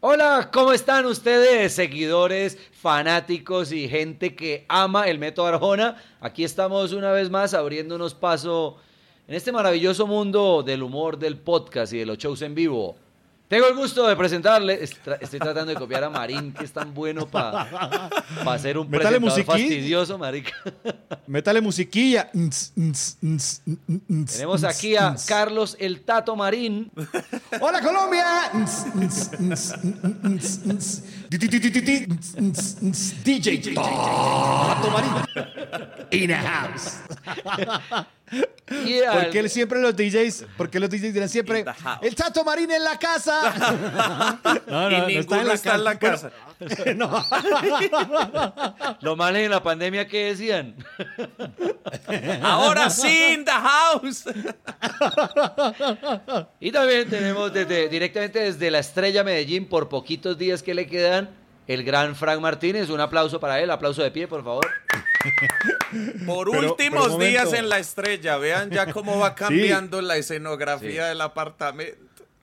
Hola, ¿cómo están ustedes, seguidores, fanáticos y gente que ama el método Arjona? Aquí estamos una vez más abriéndonos paso en este maravilloso mundo del humor, del podcast y de los shows en vivo. Tengo el gusto de presentarle, estoy tratando de copiar a Marín, que es tan bueno para hacer un Métale presentador fastidioso, marica. Métale musiquilla. Tenemos aquí a Carlos el Tato Marín. ¡Hola, Colombia! DJ Tato Marín. In the house. Y al- Porque siempre los DJs, porque los DJs dirán siempre, el Tato Marín en la casa. No, y ninguno está en la casa. No. Los males en la pandemia, ¿qué decían? Ahora sí, in the house. Y también tenemos desde, directamente desde la Estrella Medellín, por poquitos días que le quedan, el gran Frank Martínez. Un aplauso para él, aplauso de pie, por favor. Por Pero- últimos pero días en la estrella, vean ya cómo va cambiando la escenografía del apartamento.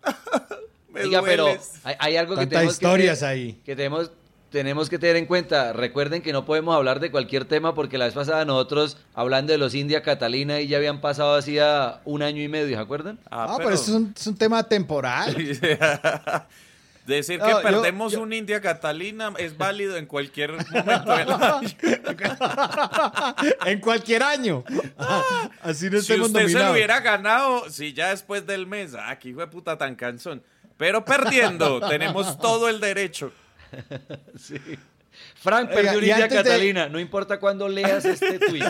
Me Oiga, pero hay, hay algo que tenemos historias que, ahí. que tenemos, tenemos que tener en cuenta. Recuerden que no podemos hablar de cualquier tema porque la vez pasada nosotros, hablando de los India Catalina, y ya habían pasado hacía un año y medio, ¿se acuerdan? Ah, No, pero eso es un, es un tema temporal. Decir No, que perdemos yo- un India Catalina es válido en cualquier momento del año. en cualquier año. Así no Si usted se lo hubiera ganado, si ya después del mes, ah, qué hijo de puta tan cansón. Pero perdiendo, tenemos todo el derecho. Frank Oiga, perdió un India de- Catalina. No importa cuándo leas este tweet.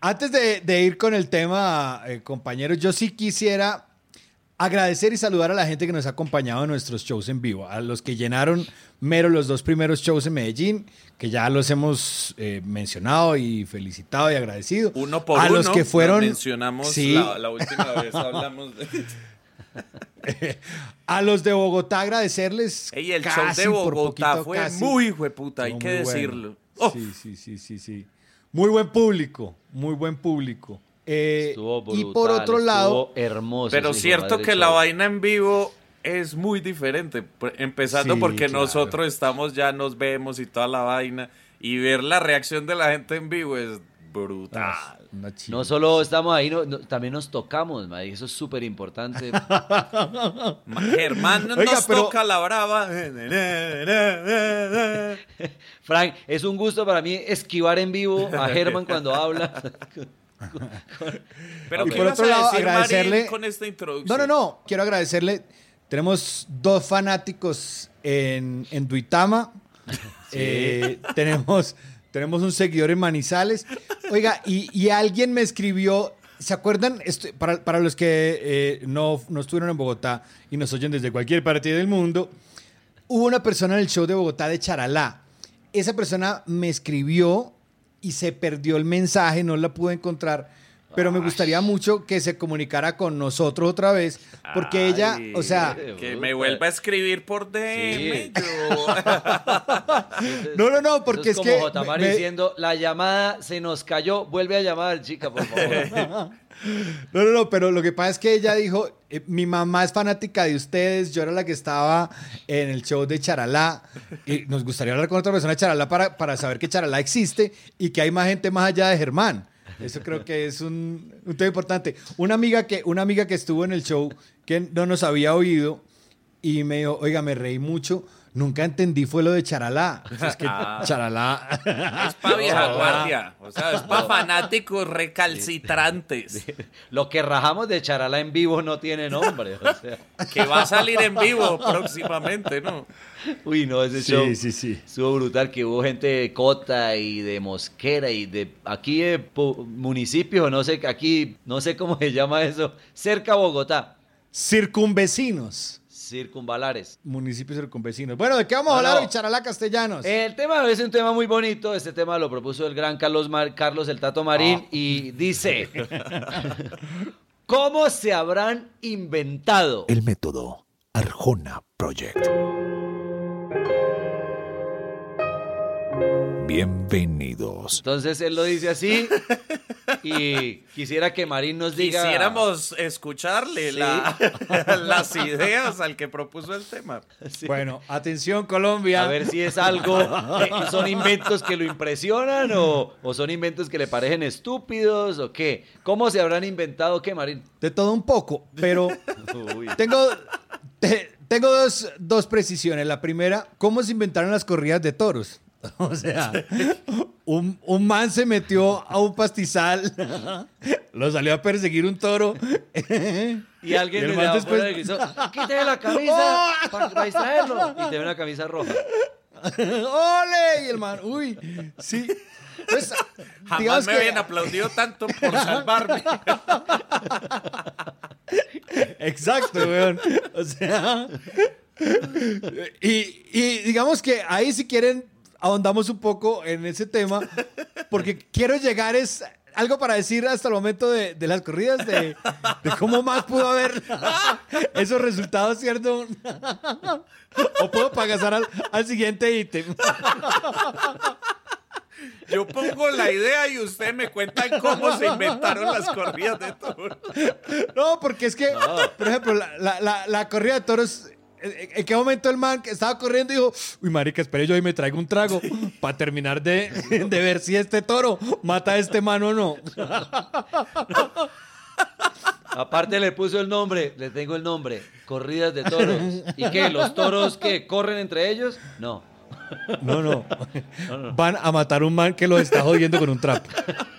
Antes de, de ir con el tema, eh, compañeros, yo sí quisiera agradecer y saludar a la gente que nos ha acompañado en nuestros shows en vivo, a los que llenaron mero los dos primeros shows en Medellín, que ya los hemos eh, mencionado y felicitado y agradecido. Uno por a uno. los que fueron, mencionamos Sí. la, la última vez hablamos de. a los de Bogotá agradecerles. Ey, el show de Bogotá poquito, fue casi. muy hijueputa, hay No, que bueno. decirlo. Oh, Sí, sí, sí, sí, sí. Muy buen público, muy buen público. Eh, Estuvo y brutal, por otro lado, hermoso. Pero cierto que la vaina en vivo es muy diferente. Empezando Sí, porque claro. nosotros estamos ya, nos vemos y toda la vaina. Y ver la reacción de la gente en vivo es brutal. chimba. No solo estamos ahí, no- no- también nos tocamos, ma, y eso es súper importante. Germán Oiga, nos pero- toca la brava. Frank, es un gusto para mí esquivar en vivo a Germán cuando habla. Pero Y ¿qué por otro lado, decir, agradecerle- Marín, con esta introducción? No, no, no. Quiero agradecerle. Tenemos dos fanáticos en, en Duitama. Eh, tenemos, tenemos un seguidor en Manizales. Oiga, y, y alguien me escribió. ¿Se acuerdan? Esto- para, para los que eh, no, no estuvieron en Bogotá y nos oyen desde cualquier parte del mundo, hubo una persona en el show de Bogotá de Charalá. Esa persona me escribió y se perdió el mensaje, no la pude encontrar. Pero me gustaría mucho que se comunicara con nosotros otra vez, porque ella, o sea, Que me vuelva a escribir por DM. Sí. yo- no, no, no, Eso porque es es, como que Jotamar me- diciendo, la llamada se nos cayó, vuelve a llamar, chica, por favor. No, no, no, pero lo que pasa es que ella dijo, eh, mi mamá es fanática de ustedes, yo era la que estaba en el show de Charalá, y nos gustaría hablar con otra persona de Charalá para, para saber que Charalá existe y que hay más gente más allá de Germán. Eso creo que es un, tema importante. Una amiga, que, una amiga que estuvo en el show que no nos había oído, y me dijo, oiga, me reí mucho. Nunca entendí fue lo de charalá. O sea, es que Ah. charalá. Es pa' vieja guardia. O sea, es pa' fanáticos recalcitrantes. Lo que rajamos de charala en vivo no tiene nombre. o sea. Que va a salir en vivo próximamente, ¿no? Uy, no, ese Sí, show sí, sí. estuvo brutal, que hubo gente de Cota y de Mosquera y de aquí de pu- municipio, no sé, aquí, no sé cómo se llama eso, cerca a Bogotá, Circunvecinos. Circunvalares. Municipios circunvecinos. Bueno, ¿de qué vamos a hablar no. hoy, charalá castellanos? El tema es un tema muy bonito, este tema lo propuso el gran Carlos, Mar- Carlos el Tato Marín y dice, ¿cómo se habrán inventado? El método Arjona Project. Bienvenidos. Entonces él lo dice así y quisiera que Marín nos diga... Quisiéramos escucharle Sí. la- las ideas al que propuso el tema. Sí. Bueno, atención Colombia. A ver si es algo, eh, son inventos que lo impresionan o, o son inventos que le parecen estúpidos o qué. ¿Cómo se habrán inventado qué, Marín? De todo un poco, pero Uy. tengo, te- tengo dos, dos precisiones. La primera, ¿cómo se inventaron las corridas de toros? O sea, un, un man se metió a un pastizal, lo salió a perseguir un toro. Y alguien Y el le man después... quítale la camisa para, distraerlo. Y te ve una camisa roja. ¡Ole! Y el man, uy, sí. Pues, Jamás me que- habían aplaudido tanto por salvarme. Exacto, weón. O sea. Y, y digamos que ahí si quieren ahondamos un poco en ese tema, porque quiero llegar es algo para decir hasta el momento de, de las corridas, de, de cómo más pudo haber esos resultados, ¿cierto? O puedo pasar al, al siguiente ítem. Yo pongo la idea y usted me cuentan cómo se inventaron las corridas de toros. No, porque es que, por ejemplo, la, la- la- la corrida de toros, ¿en qué momento el man que estaba corriendo dijo, uy, marica, espere yo y me traigo un trago para terminar de, de ver si este toro mata a este man o no? Aparte le puso el nombre, le tengo el nombre, corridas de toros. ¿Y qué? ¿Los toros que corren entre ellos? No. No, no. Van a matar a un man que los está jodiendo con un trapo.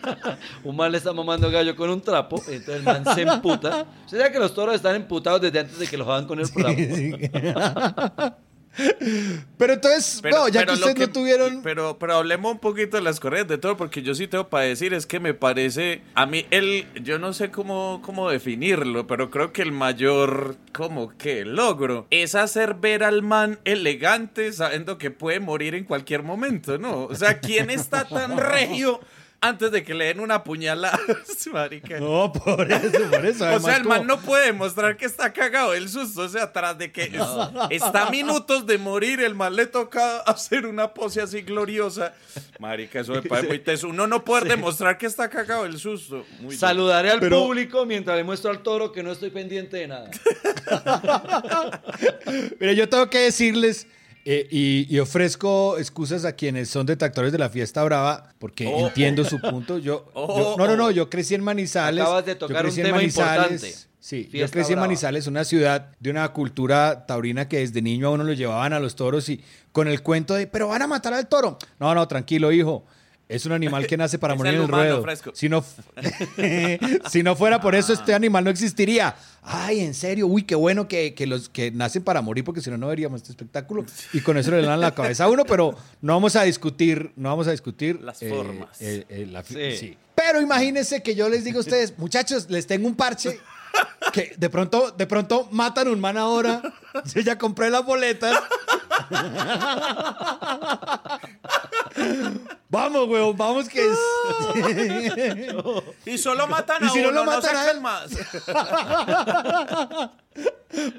Un man le está mamando gallo con un trapo, entonces el man se emputa. ¿Usted sabe que los toros están emputados desde antes de que los jodan con el trapo? Pero entonces, no, ya que ustedes no tuvieron... Pero, pero hablemos un poquito de las corridas de toro, porque yo sí tengo para decir, es que me parece, a mí, el, yo no sé cómo, cómo definirlo, pero creo que el mayor, como que logro, es hacer ver al man elegante, sabiendo que puede morir en cualquier momento, ¿no? O sea, ¿quién está tan regio antes de que le den una puñalada? Marica. No, por eso, por eso. O sea, el man como- no puede demostrar que está cagado del susto. O sea, tras de que es- está a minutos de morir, el man le toca hacer una pose así gloriosa. Marica, eso me parece muy teso. Uno no puede demostrar que está cagado del susto. Muy Saludaré al Pero- público mientras le muestro al toro que no estoy pendiente de nada. Mire, yo tengo que decirles eh, y, y ofrezco excusas a quienes son detractores de la fiesta brava, porque Oh. entiendo su punto. Yo, Oh, yo- no, no, no, oh. yo crecí en Manizales. Acabas de yo tocar crecí un en tema importante. Sí, yo crecí en. Manizales, una ciudad de una cultura taurina que desde niño a uno lo llevaban a los toros y con el cuento de, pero van a matar al toro. No, no, tranquilo, hijo. Es un animal que nace para morir en el ruedo. fresco. Si no, si no fuera por eso, este animal no existiría. Ay, en serio, uy, qué bueno que, que los que nacen para morir, porque si no, no veríamos este espectáculo. Y con eso le dan la cabeza a uno, pero no vamos a discutir, no vamos a discutir Las eh, formas. eh, eh, la Sí. sí. Pero imagínense que yo les digo a ustedes, muchachos, les tengo un parche que de pronto, de pronto matan un man ahora. Yo ya compré las boletas. Vamos, huevón, vamos que es. Y solo matan ¿Y a si no uno, lo no, matan a él? más.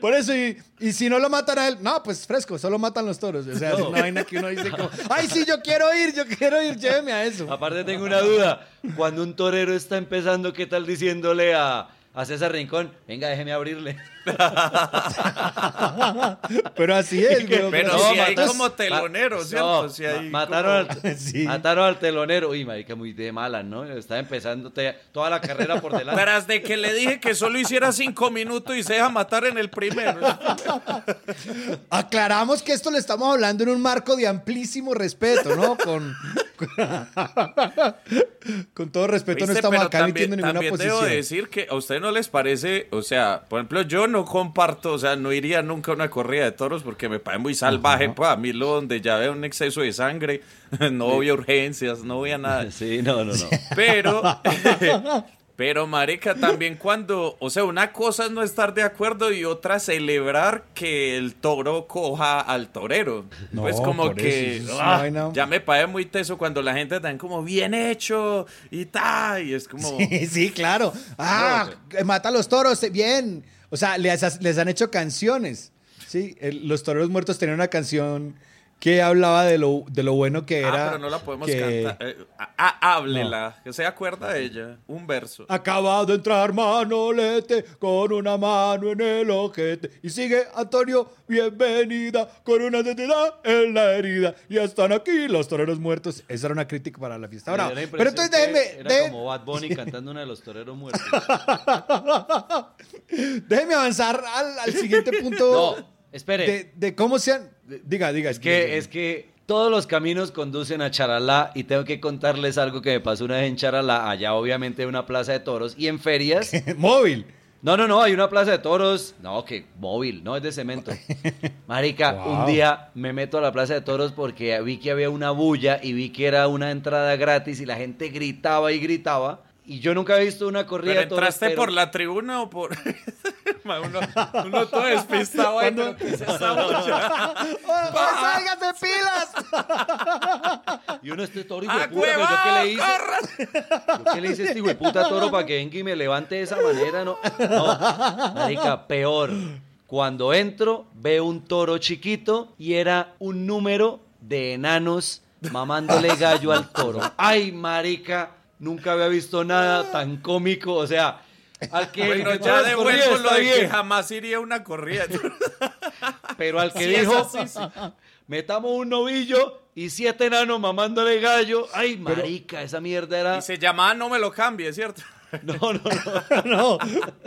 Por eso, y, y si no lo matan a él, no, pues fresco, solo matan los toros. O sea, es una vaina que uno dice como, ay, sí, yo quiero ir, yo quiero ir, lléveme a eso. Aparte tengo una duda. Cuando un torero está empezando, ¿qué tal diciéndole a, a César Rincón, venga, déjeme abrirle. Pero así es. Pero No, si hay como telonero, ma- ¿cierto? no, Si hay ma- mataron, como- al, Sí. mataron al telonero. Uy, marica, muy de mala, ¿no? Está empezando te- toda la carrera por delante. Tras de que le dije que solo hiciera cinco minutos y se deja matar en el primero. Aclaramos que esto le estamos hablando en un marco de amplísimo respeto, ¿no? Con, con todo respeto, no estamos Pero acá también, emitiendo ninguna también posición. debo decir que a usted no les parece, o sea, por ejemplo, yo no comparto, o sea, no iría nunca a una corrida de toros porque me parece muy salvaje, pues a mí lo donde ya veo un exceso de sangre, no voy a urgencias, no voy a nada. Sí, no, no, no. Pero, pero marica, también cuando, o sea, una cosa es no estar de acuerdo y otra celebrar que el toro coja al torero. No, pues como que eso, ah, ya me parece muy teso cuando la gente está como bien hecho y tal, y es como... Sí, sí, claro. Ah, eh, mata a los toros, eh, bien. O sea, les, les han hecho canciones. Sí, el- los toreros muertos tenían una canción que hablaba de lo, de lo bueno que era. ah, pero no la podemos que- cantar. Eh, ah, ah, háblela, que se acuerda de ella, un verso. Acaba de entrar Manolete con una mano en el ojete. Y sigue Antonio, bienvenida, con una tetera en la herida. Ya están aquí los toreros muertos. Esa era una crítica para la fiesta. Ahora, pero entonces que déjenme, Era déjenme- como Bad Bunny cantando una de los toreros muertos. déjenme avanzar al, al siguiente punto No, espere. de, de cómo sean. Diga, diga. Es que, es que todos los caminos conducen a Charalá y tengo que contarles algo que me pasó una vez en Charalá, allá obviamente hay una plaza de toros y en ferias. Móvil. No, no, no, hay una plaza de toros. No, que móvil, no es de cemento. Marica, Wow. un día me meto a la plaza de toros porque vi que había una bulla y vi que era una entrada gratis y la gente gritaba y gritaba. Y yo nunca he visto una corrida ¿Pero entraste pero- por la tribuna o por...? Uno, uno todo despistado ahí, pero ¿qué es esta bulla? ¡Sáigate pilas! Y uno este toro hijo ¡Ah, de puta, pero yo qué le hice. ¿Yo qué le hice a este hijo de puta toro para que venga y me levante de esa manera? No, no, marica, peor. Cuando entro, veo un toro chiquito y era un número de enanos mamándole gallo al toro. Ay, marica, nunca había visto nada tan cómico. O sea, al que Bueno, que ya corridas devuelvo lo de que jamás iría a una corrida. pero al que Sí, dijo, así, sí. metamos un novillo y siete enanos mamándole gallo. Ay, marica, esa mierda era... Y se llamaba No me lo cambie, ¿cierto? No, no, no. no,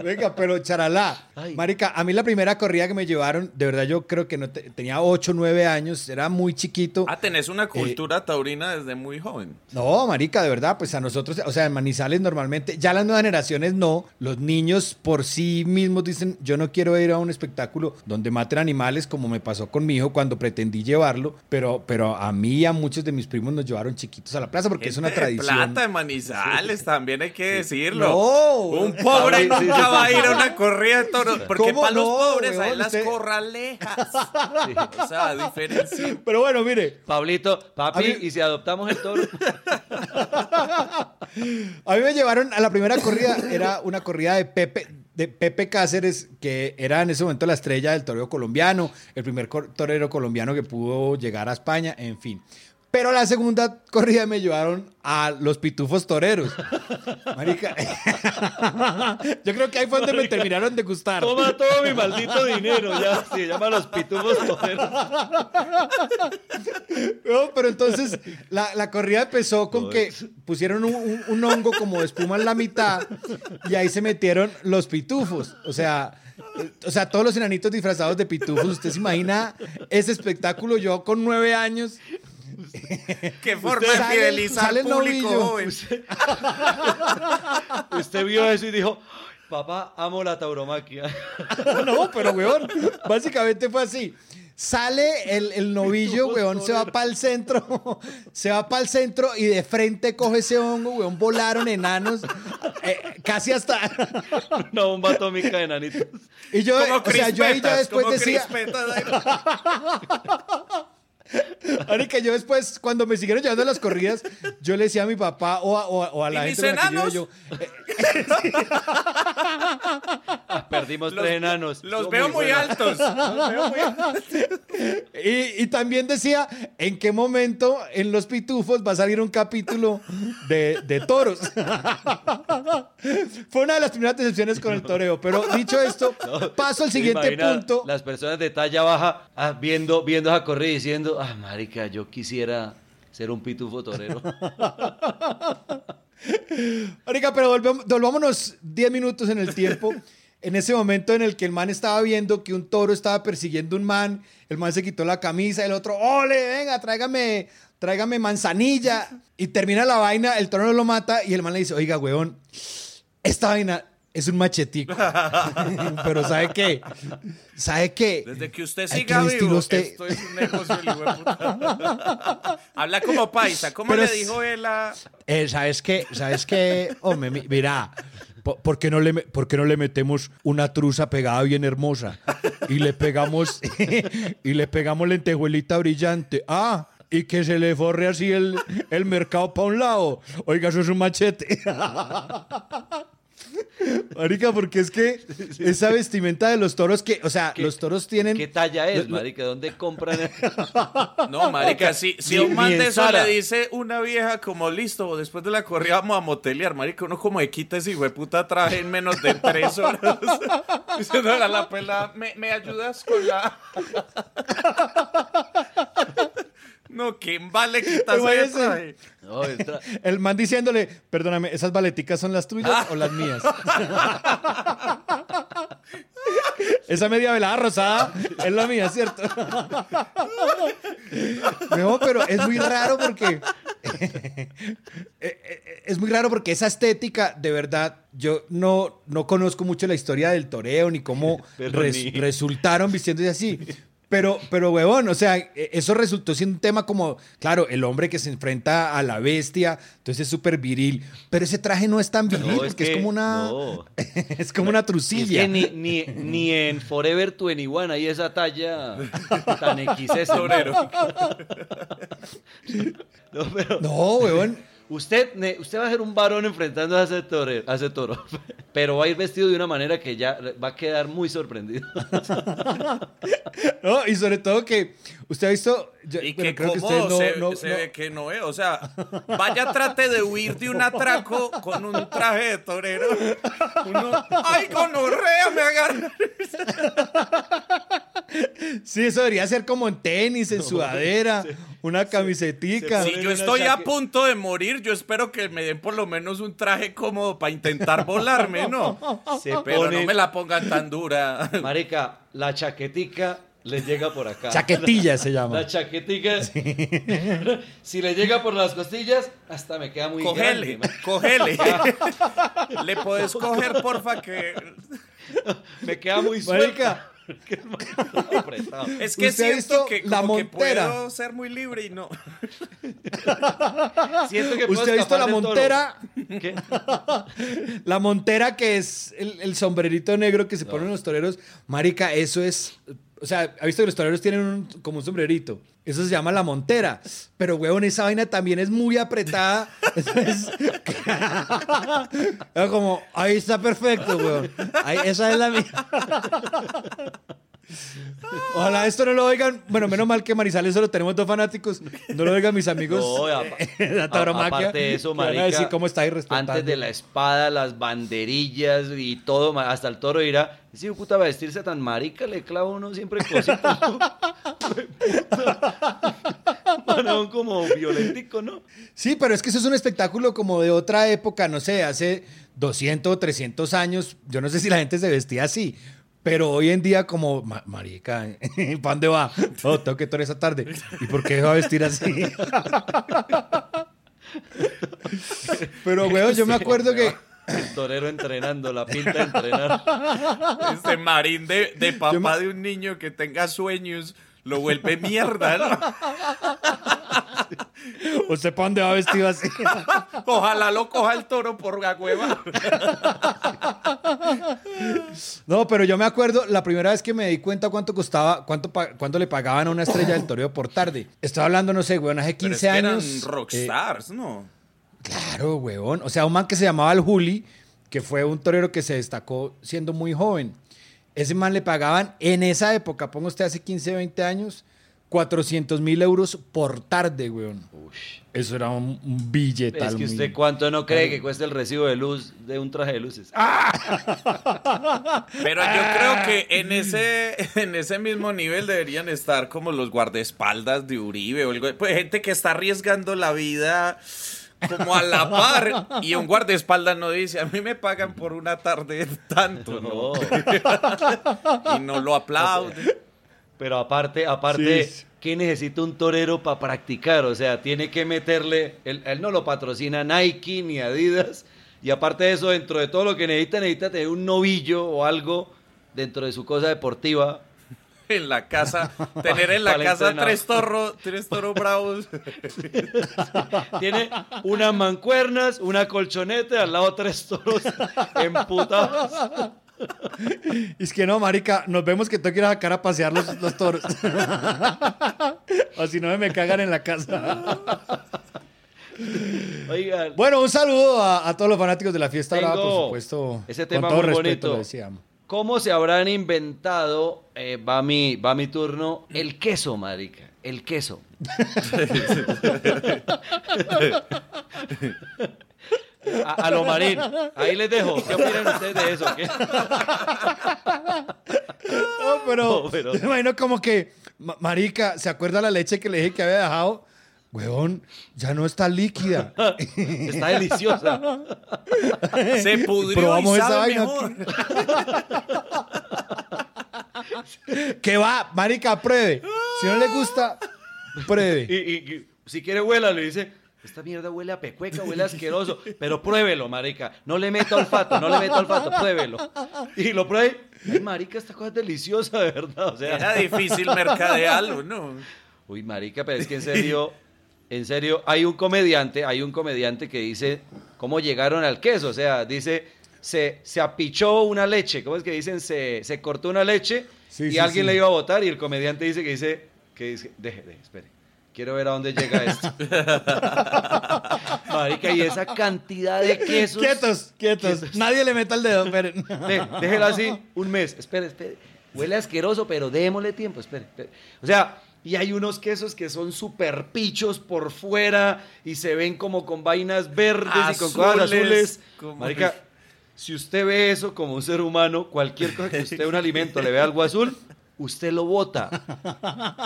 venga, pero charalá. Ay. Marica, a mí la primera corrida que me llevaron, de verdad yo creo que no te- tenía 8 o 9 años, era muy chiquito. Ah, tenés una cultura taurina desde muy joven. No, marica, de verdad, pues a nosotros, o sea, en Manizales normalmente, ya las nuevas generaciones no, los niños por sí mismos dicen, yo no quiero ir a un espectáculo donde maten animales como me pasó con mi hijo cuando pretendí llevarlo, pero, pero a mí y a muchos de mis primos nos llevaron chiquitos a la plaza porque es una de tradición. Plata de Manizales, también hay que decirlo. No. Un pobre sí, nunca sí, va a ir a una corrida de toros. Porque ¿Cómo para los no, pobres hay las corralejas. O sea, diferencia. Pero bueno, mire, Pablito, papi, mí- y si adoptamos el toro. A mí me llevaron a la primera corrida, era una corrida de Pepe, de Pepe Cáceres, que era en ese momento la estrella del toreo colombiano, el primer torero colombiano que pudo llegar a España, en fin. Pero la segunda corrida me llevaron a los pitufos toreros. Marica. Yo creo que ahí fue donde me terminaron de gustar. Toma todo mi maldito dinero. Ya se llama los pitufos toreros. No, pero entonces la, la corrida empezó con que pusieron un, un- un hongo como de espuma en la mitad y ahí se metieron los pitufos. O sea, eh, o sea, todos los enanitos disfrazados de pitufos. ¿Usted se imagina ese espectáculo? Yo con nueve años. Qué forma Usted de fidelizar sale al el público novillo. joven. Usted vio eso y dijo, papá, amo la tauromaquia. No, pero weón, básicamente fue así. Sale el, el novillo, weón, se va para el centro, se va para el centro y de frente coge ese hongo, weón, volaron enanos, eh, casi hasta... Una bomba atómica de nanitos. Y yo, Como o sea, yo ahí ya crispetas, después como decía, crispetas ahí. Marica, yo después, cuando me siguieron llevando a las corridas, yo le decía a mi papá o a, o a- o a la ¿Y mis gente con la que yo yo, eh, Perdimos Los- tres enanos. Los veo muy altos. Los veo muy altos. Y, y también decía en qué momento en Los Pitufos va a salir un capítulo de, de toros. Fue una de las primeras decepciones con el toreo. Pero dicho esto, paso al ¿Se siguiente punto. Las personas de talla baja ah, viendo, viendo esa corrida y diciendo, ah, marica, yo quisiera ser un pitufo torero. Marica, pero volvámonos 10 minutos en el tiempo. En ese momento en el que el man estaba viendo que un toro estaba persiguiendo un man, el man se quitó la camisa, el otro, ole, venga, tráigame, tráigame manzanilla. Y termina la vaina, el toro no lo mata y el man le dice, oiga, weón, esta vaina es un machetico. pero ¿sabe qué? ¿Sabe qué? Desde que usted siga vivo, usted- esto es un negocio. Habla como paisa. ¿Cómo Pero le dijo él a...? Eh, ¿Sabes qué? ¿Sabes qué? Hombre, mira, po- ¿por qué, no le, por qué no le metemos una truza pegada bien hermosa? Y le pegamos, y le pegamos lentejuelita brillante. Ah, y que se le forre así el, el mercado para un lado. Oiga, eso es un machete. Marica, porque es que esa vestimenta de los toros que, o sea, ¿Qué- los toros tienen... ¿Qué talla es, marica? ¿Dónde compran? No, marica, si, si un man de eso le dice una vieja como listo, después de la corrida vamos a motelear, marica, uno como de quita ese hijo de puta traje en menos de tres horas. Diciendo a la pela, ¿me, me ayudas con la...? No, ¿quién vale Imagínese. traje? No, el man diciéndole, perdóname, ¿esas baleticas son las tuyas o las mías? Esa media velada rosada es la mía, ¿cierto? No, pero es muy raro porque... Es muy raro porque esa estética, de verdad, yo no, no conozco mucho la historia del toreo ni cómo res- resultaron vistiéndose así. Pero, pero, huevón, o sea, e- eso resultó siendo un tema como, claro, el hombre que se enfrenta a la bestia, entonces es súper viril, pero ese traje no es tan viril, No, porque es, como una, no. es como una Es trusilla. que ni, ni, ni en Forever 21 hay esa talla tan XS. Torero. No, pero No, huevón, usted, usted va a ser un varón enfrentando a ese, tore- a ese toro, pero va a ir vestido de una manera que ya va a quedar muy sorprendido. no, y sobre todo que usted ha visto, yo- Y que creo que cómodo usted se, no, no- se no- ve que no es. O sea, vaya trate de huir de un atraco con un traje de torero. Uno, ¡ay, gonorrea! Me agarra. sí, eso debería ser como en tenis, en sudadera, una camisetica. Si yo estoy a punto de morir, yo espero que me den por lo menos un traje cómodo para intentar volarme, ¿no? Se Pero no me la pongan tan dura. Marica, la chaquetica le llega por acá. Chaquetilla se llama. La chaquetica, si le llega por las costillas, hasta me queda muy Cogele, grande. cogele. Le puedes coger, porfa, que... Me queda muy suelta. Marica, Es Apretado. que ¿Usted ha siento que la como que montera? puedo ser muy libre y no. Siento que puedo ¿Usted ha visto la montera? ¿Qué? La montera que es el, el sombrerito negro que se ponen los toreros. Marica, eso es. O sea, ha visto que los toreros tienen un- como un sombrerito. Eso se llama la montera. Pero, huevón, esa vaina también es muy apretada. Eso es. Es como, ahí está perfecto, huevón. Ahí, esa es la mía. Ojalá esto no lo oigan. Bueno, menos mal que Marizales solo tenemos dos fanáticos. No lo oigan mis amigos. No, la tauromaquia, aparte de eso, van a marica, decir cómo está antes de la espada, las banderillas y todo, hasta el toro dirá, si puta va a vestirse tan marica, le clava uno siempre cositas. ¿no? Bueno, como violentico, ¿no? Sí, pero es que eso es un espectáculo como de otra época, no sé, hace 200 o 300 años. Yo no sé si la gente se vestía así, pero hoy en día como, "Ma- marica, ¿para dónde va? Oh, tengo que tocar esa tarde. ¿Y por qué va a vestir así? pero, weón, yo me acuerdo que... El torero entrenando, la pinta de entrenar. Este marín de, de papá me- de un niño que tenga sueños lo vuelve mierda, ¿no? ¿Usted para dónde va vestido así? Ojalá lo coja el toro por la hueva. No, pero yo me acuerdo la primera vez que me di cuenta cuánto costaba, cuánto, cuánto le pagaban a una estrella del toreo por tarde. Estaba hablando, no sé, weón, hace Pero 15 es que años. eran eh, rockstars, ¿no? Claro, weón. O sea, un man que se llamaba el Juli que fue un torero que se destacó siendo muy joven. Ese man le pagaban en esa época, ponga usted hace 15, 20 años, 400 mil euros por tarde, weón. Eso era un, un billetal. Es que usted cuánto no cree que cuesta el recibo de luz de un traje de luces. Pero yo creo que en ese, en ese mismo nivel deberían estar como los guardaespaldas de Uribe o algo. Pues gente que está arriesgando la vida como a la par. Y un guardaespaldas no dice, a mí me pagan por una tarde tanto, ¿no? No. Y no lo aplaude. Pero aparte, aparte, Sí. ¿qué necesita un torero para practicar? O sea, tiene que meterle, él, él no lo patrocina Nike ni Adidas, y aparte de eso, dentro de todo lo que necesita, necesita tener un novillo o algo dentro de su cosa deportiva. En la casa, tener en la casa tres toros, tres toros bravos. Tiene unas mancuernas, una colchoneta, y al lado tres toros emputados. Es que no, marica, nos vemos que tengo que ir a sacar a pasear los, los toros. o si no, me cagan en la casa. Oigan, Bueno, un saludo a, a todos los fanáticos de la fiesta brava, por supuesto. ese tema con todo muy respeto bonito. lo decíamos. ¿Cómo se habrán inventado, eh, va, mi, va mi turno, el queso, marica? El queso. A, a lo marín. Ahí les dejo. ¿Qué opinan ustedes de eso? ¿Qué? No, pero, No, pero- yo me imagino como que, ma- marica, ¿se acuerda la leche que le dije que había dejado? Huevón, ya no está líquida. Está deliciosa. Se pudrió Probamos y esa vaina. mejor. que va, marica, pruebe. Si no le gusta, pruebe. Y, y- y si quiere huela, le dice, esta mierda huele a pecueca, huele asqueroso, pero pruébelo, marica. No le meta olfato, no le meta olfato, pruébelo. Y lo pruebe. Ay, marica, esta cosa es deliciosa, de verdad. O sea, Era difícil mercadearlo, ¿no? Uy, marica, pero es que en serio, en serio, hay un comediante, hay un comediante que dice cómo llegaron al queso. O sea, dice, se, se apichó una leche. ¿Cómo es que dicen? Se, se cortó una leche Sí, y sí, alguien sí. le iba a votar y el comediante dice que dice, que dice, deje, deje, espere. Quiero ver a dónde llega esto. Marica, y esa cantidad de quesos. Quietos, quietos. Quietos. Nadie le meta el dedo, esperen. De- déjelo así un mes. Espere, espere. Huele asqueroso, pero démosle tiempo. Espere, espere. O sea, y hay unos quesos que son súper pichos por fuera y se ven como con vainas verdes y con cosas Azules, como- Marica, si usted ve eso como un ser humano, cualquier cosa que usted, un alimento, le vea algo azul, usted lo bota.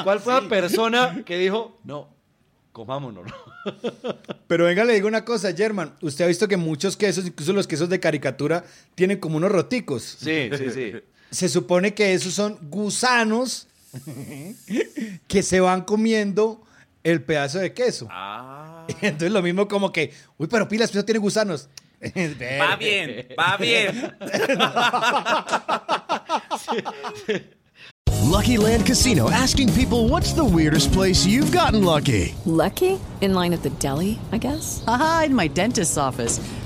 ¿Cuál fue la persona que dijo, no, comámonos? Pero venga, le digo una cosa, German. Usted ha visto que muchos quesos, incluso los quesos de caricatura, tienen como unos roticos. Sí, sí, sí. Se supone que esos son gusanos que se van comiendo el pedazo de queso. Ah. Entonces lo mismo como que, uy, pero pilas, eso tiene gusanos. Va bien, va bien. Lucky Land Casino asking people what's the weirdest place you've gotten lucky? Lucky? In line at the deli, I guess? Aha, in my dentist's office.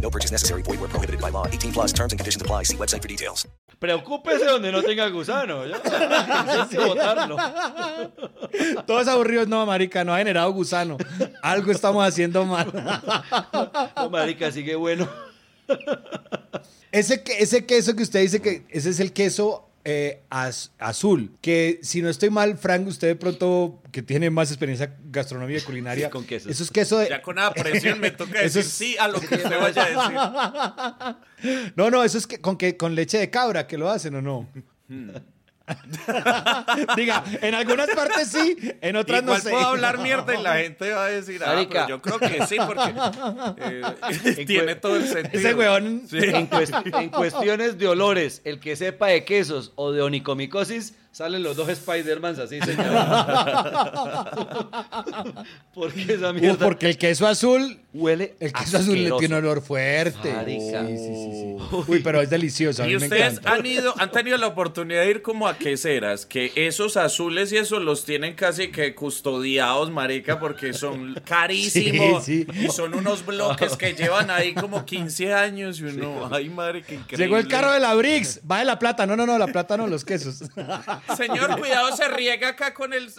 No purchase necessary. Void where prohibited by law. 18 plus. Terms and conditions apply. See website for details. Preocúpese donde no tenga gusano. ¿ya? Hay que botarlo. Todos aburridos, no, marica, no ha generado gusano. Algo estamos haciendo mal. No, marica, sigue bueno. Ese, que- ese queso que usted dice que ese es el queso eh, az- azul, que si no estoy mal, Frank, usted de pronto que tiene más experiencia gastronómica y culinaria, Sí, con quesos. eso es queso de... Ya con la presión me toca Eso decir es- sí a lo que usted vaya a decir. No, no, eso es que, con, que, con leche de cabra que lo hacen o no. Diga, en algunas partes sí, en otras Igual no sé. puedo hablar mierda y la gente va a decir, ah, Marica. pero yo creo que sí, porque eh, tiene todo el sentido. Ese weón. Sí. En, cuest- en cuestiones de olores, el que sepa de quesos o de onicomicosis, salen los dos Spider-Mans así, señor. Porque esa Uh, mierda porque el queso azul, huele el queso azul le tiene olor fuerte. Sí, sí, sí, sí. Uy, pero es delicioso, a mí Y me ustedes encanta. han ido, han tenido la oportunidad de ir como a queseras, que esos azules y eso los tienen casi que custodiados, marica, porque son carísimos. Sí, sí. Y son unos bloques que llevan ahí como 15 años y uno, ay madre, qué increíble. Llegó el carro de la Brix, va de la plata. No, no, no, la plata no, los quesos. Señor, cuidado, se riega acá con el...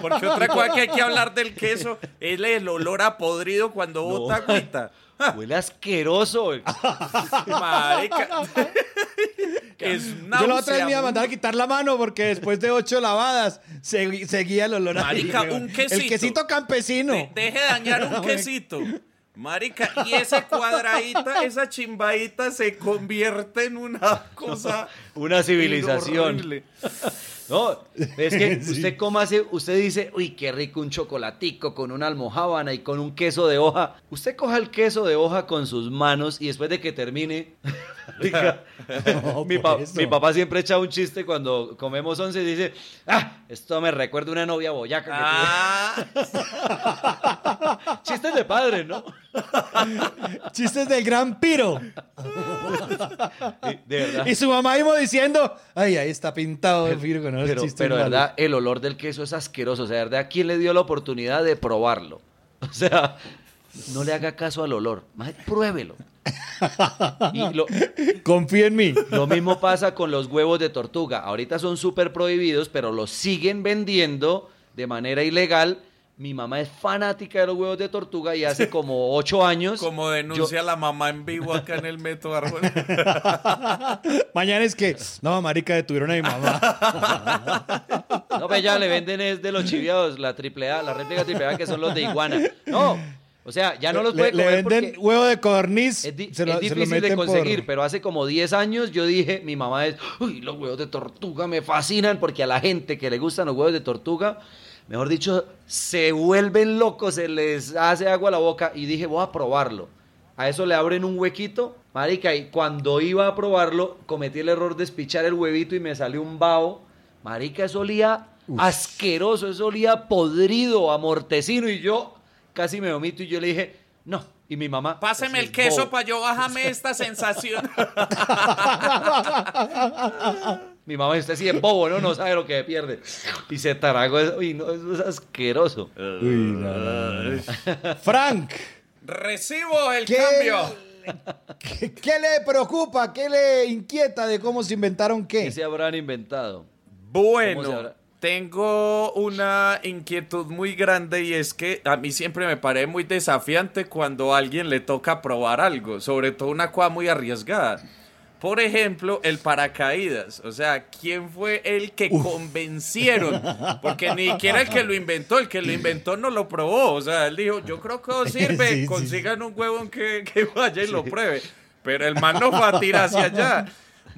Porque otra cosa que hay que hablar del queso es el olor a podrido cuando bota agüita. Huele asqueroso. Marica. es Yo la otra vez me iba a mandar a quitar la mano porque después de ocho lavadas seguía el olor a Marica, weón. un quesito. El quesito campesino. De- deje de dañar un quesito. Marica, y esa cuadradita, esa chimbadita se convierte en una cosa. Una civilización. horrible. No, es que Sí. usted cómo hace, usted dice, uy, qué rico un chocolatico con una almohábana y con un queso de hoja. Usted coja el queso de hoja con sus manos y después de que termine, No, mi, por pa- eso. mi papá siempre echa un chiste cuando comemos once y dice, ah, esto me recuerda a una novia boyaca. Ah, tuve". Chistes de padre, ¿no? Chistes del gran piro. De verdad. Y su mamá mismo diciendo, ay, ahí está pintado de Piro con esos Pero, pero de malos". verdad, el olor del queso es asqueroso. O sea, de verdad, ¿quién le dio la oportunidad de probarlo? O sea, no le haga caso al olor. Pruébelo. Y lo, Confía en mí. lo mismo pasa con los huevos de tortuga. Ahorita son súper prohibidos, pero los siguen vendiendo de manera ilegal. Mi mamá es fanática de los huevos de tortuga y hace como ocho años. como denuncia la mamá en vivo acá en el Meto Árbol. Mañana es que, no, marica, detuvieron a mi mamá. No, pues ya le venden es de los chiviados, la triple A, la réplica triple A, que son los de iguana. No, o sea, ya no los puede le, venden porque huevo de codorniz. es, di- se lo- es se lo difícil de por- conseguir, pero hace como 10 años yo dije, mi mamá es, uy, los huevos de tortuga me fascinan porque a la gente que le gustan los huevos de tortuga, mejor dicho, se vuelven locos, se les hace agua a la boca y dije, voy a probarlo. A eso le abren un huequito, marica, y cuando iba a probarlo, cometí el error de espichar el huevito y me salió un vaho. Marica, eso olía asqueroso, eso olía podrido, a mortecino, y yo casi me vomito y yo le dije, no. Y mi mamá... Páseme "Así el es queso bobo". para yo bajarme esta sensación. Mi mamá dice, sí es bobo, ¿no? No sabe lo que pierde. Y se taragó eso. Uy, no, eso es asqueroso. Uy, no, no, no. Frank, Recibo el ¿Qué? cambio. ¿qué, qué le preocupa? ¿Qué le inquieta de cómo se inventaron qué? ¿Qué se habrán inventado? ¿Cómo se Bueno, habrá- tengo una inquietud muy grande y es que a mí siempre me parece muy desafiante cuando a alguien le toca probar algo, sobre todo una cosa muy arriesgada. Por ejemplo, el paracaídas. O sea, ¿quién fue el que convencieron? Porque ni siquiera el que lo inventó, el que lo inventó no lo probó. O sea, él dijo, yo creo que os sirve, Sí, sí, consigan un huevón que, que vaya y lo pruebe. Pero el man no fue a tirar hacia allá.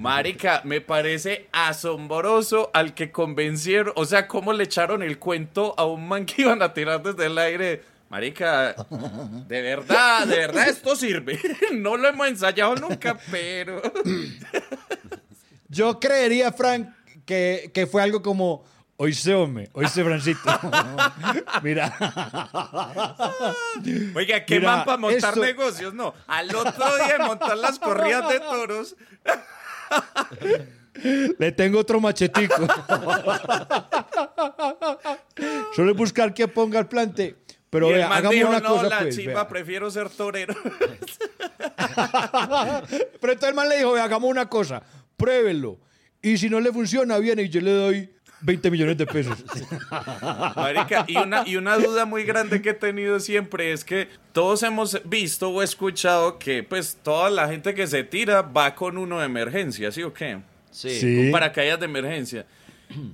Marica, me parece asombroso al que convencieron. O sea, cómo le echaron el cuento a un man que iban a tirar desde el aire. Marica, de verdad, de verdad esto sirve. No lo hemos ensayado nunca, pero. Yo creería, Frank, que, que fue algo como, oíste, hombre, oíste, Francito. Mira. Oiga, qué Mira, man para montar esto- negocios, no. Al otro día de montar las corridas de toros. Le tengo otro machetico. Es buscar que ponga el plante. Pero y el vea, hagamos dijo, una no, cosa, la pues. chimba, vea". prefiero ser torero. Pero entonces el man le dijo, vea, hagamos una cosa. Pruébelo. Y si no le funciona, viene y yo le doy 20 millones de pesos. Marica, y una, y una duda muy grande que he tenido siempre es que todos hemos visto o escuchado que pues toda la gente que se tira va con uno de emergencia, ¿sí o qué? Sí. Sí. Con paracaídas de emergencia.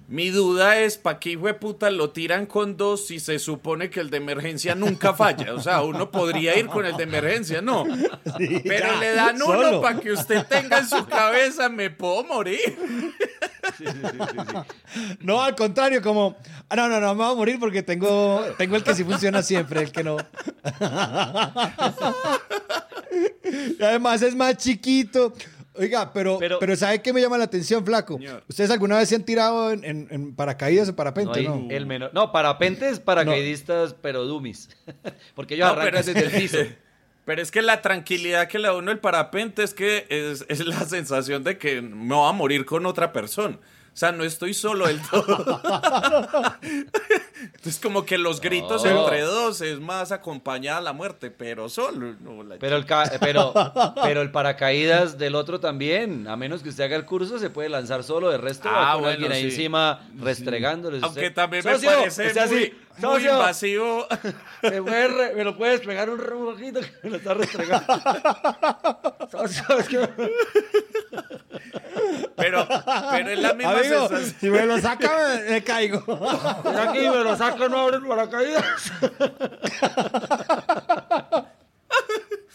Mi duda es, ¿para qué hijo de puta lo tiran con dos si se supone que el de emergencia nunca falla? O sea, uno podría ir con el de emergencia, no. Pero ya, le dan uno para que usted tenga en su cabeza, me puedo morir. No, al contrario, como, ah, no, no, no, me voy a morir porque tengo, tengo el que sí funciona siempre, el que no. y además es más chiquito. Oiga, pero, pero, ¿sabe qué me llama la atención, flaco? ¿Ustedes alguna vez se han tirado en, en- en paracaídas o parapente? No, No, el menor. No, parapentes, paracaidistas, pero dummies. Porque ellos No, arrancan pero es- desde el piso. Pero es que la tranquilidad que le da uno el parapente es que es, es la sensación de que me voy a morir con otra persona. O sea, no estoy solo del todo. Entonces, como que los gritos No. entre dos es más acompañada a la muerte, pero solo. no, la Pero el, ca- pero, pero el paracaídas del otro también, a menos que usted haga el curso, se puede lanzar solo. De resto, va Ah, con bueno, alguien ahí sí. encima restregándole. Aunque Usted- también me Socio, parece muy, así, muy socio, invasivo. ¿Me, puede re- me lo puedes pegar un poquito que me lo está restregando. Socio, es que- Pero, pero es la misma Si me lo saca, me, me caigo. Mira aquí me lo saco, no abre el paracaídas.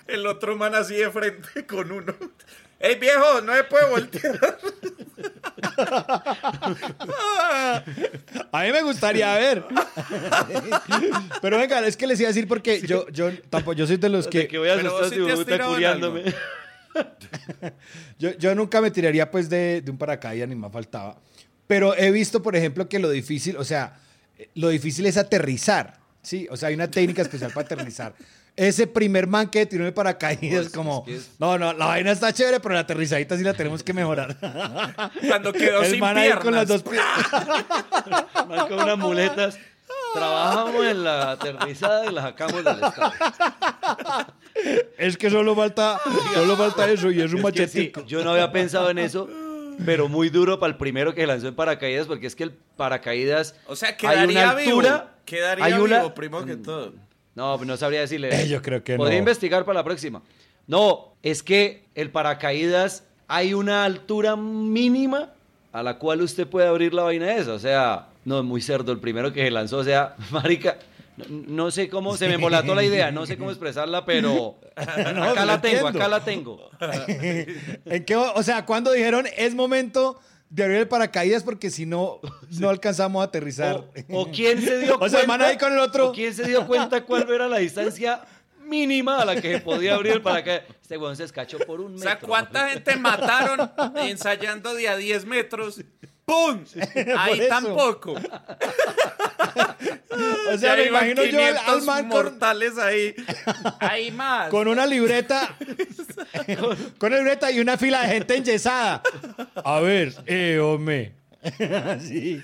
El otro man así de frente con uno. ¡Ey, viejo! No se puede voltear. A mí me gustaría ver. Pero venga, es que les iba a decir porque yo, yo, tampoco, yo soy de los que... que voy a Pero asustar vos sí si te has tirado en. Yo, yo nunca me tiraría pues de, de un paracaídas ni más faltaba. Pero he visto, por ejemplo, que lo difícil, o sea, lo difícil es aterrizar. Sí, o sea, hay una técnica especial para aterrizar. Ese primer man que tiró de paracaídas, Pues, como, es que es- no, no, la vaina está chévere, pero la aterrizadita sí la tenemos que mejorar. Cuando quedó El sin man ahí piernas. con las dos piernas. Con unas muletas. Trabajamos en la aterrizada y la sacamos del estado. Es que solo falta, solo falta eso y es un Es que sí, machetico. yo no había pensado en eso, pero muy duro para el primero que lanzó en paracaídas, porque es que el paracaídas. O sea, hay quedaría una altura. vivo. Quedaría hay una- vivo, primero que todo. No, no sabría decirle. Eh, yo creo que Podría no. investigar para la próxima. No, es que el paracaídas hay una altura mínima a la cual usted puede abrir la vaina esa. O sea, no es muy cerdo el primero que se lanzó. O sea, marica, no, no sé cómo, se me embolató la idea, no sé cómo expresarla, pero No, acá la tengo, entiendo. acá la tengo. ¿En qué, o sea, cuando dijeron es momento de abrir el paracaídas porque si no, no alcanzamos a aterrizar? O, o quién se dio O cuenta. sea, el man ahí con el otro. o quién se dio cuenta cuál era la distancia mínima a la que se podía abrir el paracaídas. Este weón se escachó por un O metro. sea, ¿cuánta gente mataron ensayando de a 10 metros? ¡Pum! Ahí tampoco. O sea, Ya me imagino yo al, al 500 man con, mortales ahí. Hay más. con una libreta, con una libreta y una fila de gente enyesada. A ver, eh, hombre. Sí.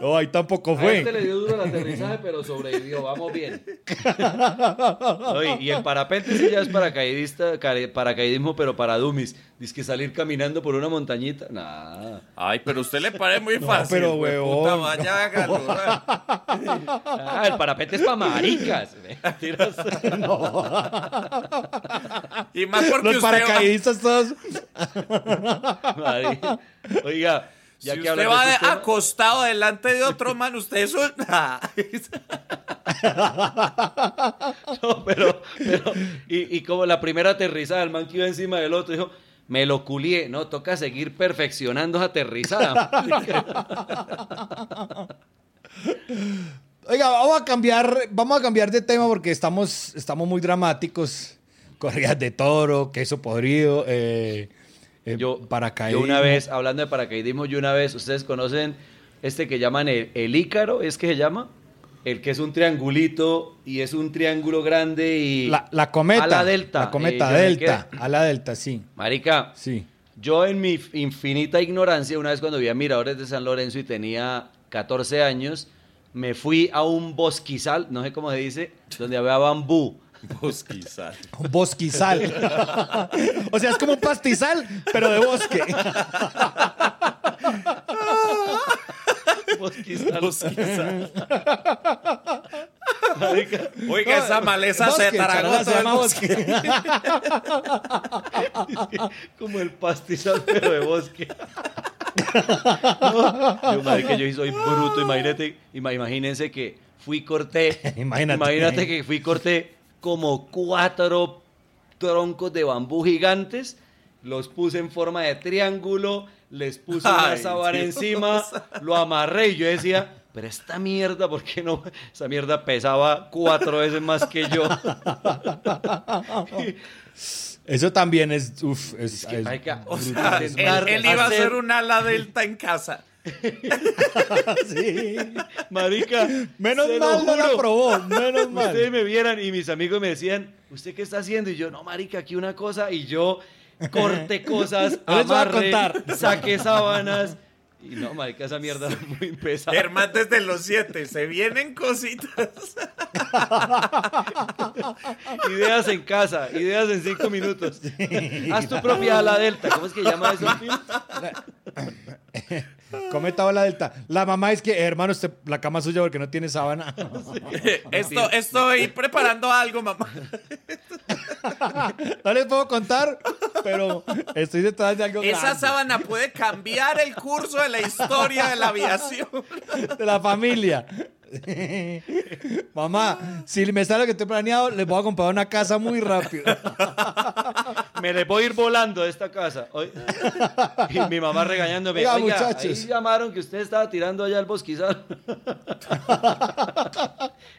No, ahí tampoco A este le fue. dio duro el aterrizaje, pero sobrevivió. Vamos bien. No, y, y el parapente sí ya es paracaidista, paracaidismo, pero para dummies. Dice que salir caminando por una montañita. Nah. Ay, pero usted le parece muy fácil. pero, huevón. huevón, vaya, hágalo. Ah, el parapente es para maricas. Mentiras. Y más porque Los usted va- paracaidistas todos. Oiga, ya si que usted va de de- acostado delante de otro man, usted es un... No, pero, pero, y, y como la primera aterrizada, el man que iba encima del otro dijo, me lo culié, no, toca seguir perfeccionando esa aterrizada. Oiga, vamos a cambiar, vamos a cambiar de tema porque estamos, estamos muy dramáticos. Corridas de toro, queso podrido, eh, eh, Yo, paracaidismo. yo una vez, hablando de paracaidismo, yo una vez, ustedes conocen este que llaman el, el ícaro, ¿es que se llama? El que es un triangulito y es un triángulo grande y... La, la cometa. A la delta. La cometa eh, delta. A la delta, sí. Marica, Sí. Yo en mi infinita ignorancia, una vez cuando vi a Miradores de San Lorenzo y tenía 14 años, me fui a un bosquizal, no sé cómo se dice, donde había bambú. Bosquizal. Bosquizal. o sea, es como un pastizal, pero de bosque. Bosquizal. Bosquizal. Oiga, esa maleza se Bosque, se todo el llama bosque. como el pastizal, pero de bosque. No, yo, marica, yo soy bruto, imagínate, ima- imagínense que fui y corté, Imagínate. imagínate que fui y corté como cuatro troncos de bambú gigantes, los puse en forma de triángulo, les puse una sábana encima, lo amarré y yo decía, pero esta mierda, ¿por qué no? Esa mierda pesaba cuatro veces más que yo. Eso también es. Uf, es, es O sea, él, él iba a hacer- hacer un ala delta en casa. Sí. Marica, Menos lo mal no la probó, menos mal. Ustedes me vieran y mis amigos me decían, ¿usted qué está haciendo? Y yo, no, marica, aquí una cosa. Y yo corté cosas, No a amarré, contar. saqué sábanas. Y no, marica, esa mierda era muy pesada. Germán desde los siete, se vienen cositas. Ideas en casa, ideas en cinco minutos. Haz tu propia ala delta. ¿Cómo es que llama eso? Cometa o la delta. La mamá es que, hermano, usted, la cama suya porque no tiene sábana. Esto, estoy preparando algo, mamá. No les puedo contar, pero estoy detrás de algo Esa grande. sábana puede cambiar el curso de la historia de la aviación. de la familia. Mamá, si me sale lo que estoy planeado, les voy a comprar una casa muy rápido. Me le voy a ir volando de esta casa. Hoy- Y mi mamá regañándome. Oiga, Oiga, muchachos. ahí llamaron que usted estaba tirando allá el bosquizal.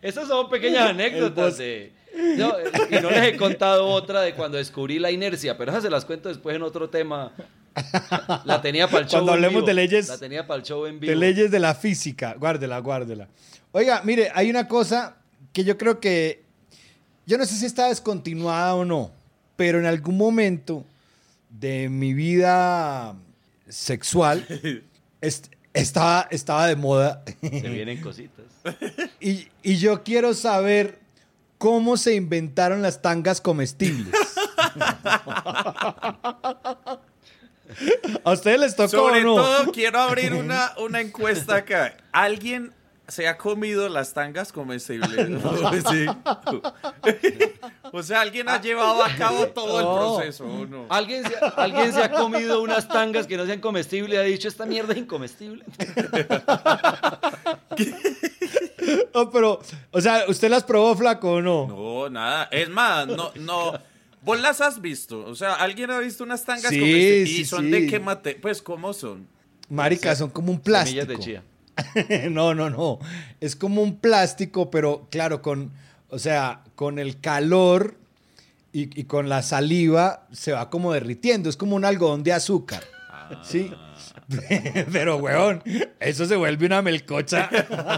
Esas son pequeñas anécdotas. de- No, y no les he contado otra de cuando descubrí la inercia, pero esas se las cuento después en otro tema. La tenía para el show Cuando en hablemos vivo. de leyes- La tenía para el show en vivo. De leyes de la física. Guárdela, guárdela. Oiga, mire, hay una cosa que yo creo que. Yo no sé si está descontinuada o no, pero en algún momento de mi vida sexual est- estaba, estaba de moda. Se vienen cositas. Y, y yo quiero saber cómo se inventaron las tangas comestibles. ¿A ustedes les tocó Sobre o no? todo, quiero abrir una, una encuesta acá. ¿Alguien se ha comido las tangas comestibles? Sí. O sea, ¿alguien ha llevado a cabo todo No. el proceso o no? ¿Alguien se, alguien se ha comido unas tangas que no sean comestibles y ha dicho, esta mierda es incomestible? No, pero, o sea, ¿usted las probó flaco o no? No, nada. Es más, no, no. ¿Vos las has visto? O sea, ¿alguien ha visto unas tangas Sí, comestibles? sí, ¿Y son sí. de qué mate? Pues, ¿cómo son? Marica, son como un Semillas plástico. de chía. no, no, no. Es como un plástico, pero claro, con, o sea, con el calor y, con la saliva se va como derritiendo. Es como un algodón de azúcar. Sí. pero, weón, eso se vuelve una melcocha.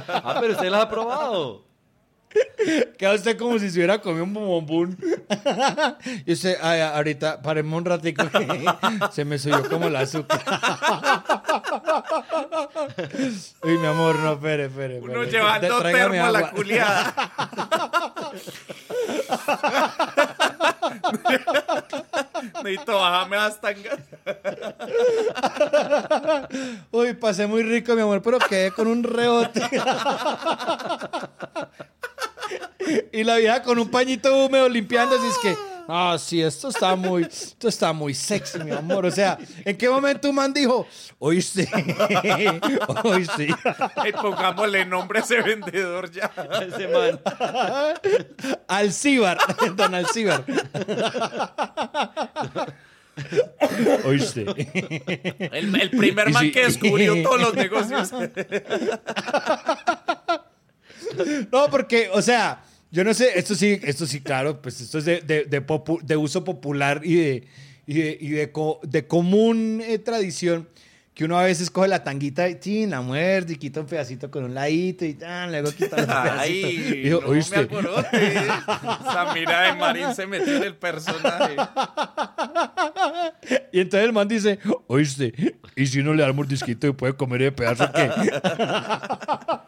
Ah, pero usted las ha probado. Queda usted como si se hubiera comido un bombón. y usted, ay, ahorita, paremos un ratico que se me subió como el azúcar. Uy, mi amor, no, espere, espere. Uno llevando Tráigame termo a la culiada. Necesito bajarme las tangas. Uy, pasé muy rico, mi amor, pero quedé con un rebote. y la vieja con un pañito húmedo limpiando, así es que, ah, sí, esto está muy, esto está muy sexy, mi amor. O sea, ¿en qué momento un man dijo, oíste, oíste? Ey, pongámosle nombre a ese vendedor ya. Ese man. Alcíbar, don Alcíbar. Oíste. El, el primer man sí. que descubrió todos los negocios. No, porque, o sea, yo no sé, esto sí, esto sí, claro, pues esto es de, de- de popu- de uso popular y de, y de, y de co- de común eh, tradición, que uno a veces coge la tanguita y chin, la muerde y quita un pedacito con un ladito y tan, luego quita los pedacitos. Ay, Y yo, no me ¿oíste? alborote. Esa mira de Marín se metió en el personaje. Y entonces el man dice, oíste, ¿y si uno le da el mordisquito y puede comer ese pedazo qué?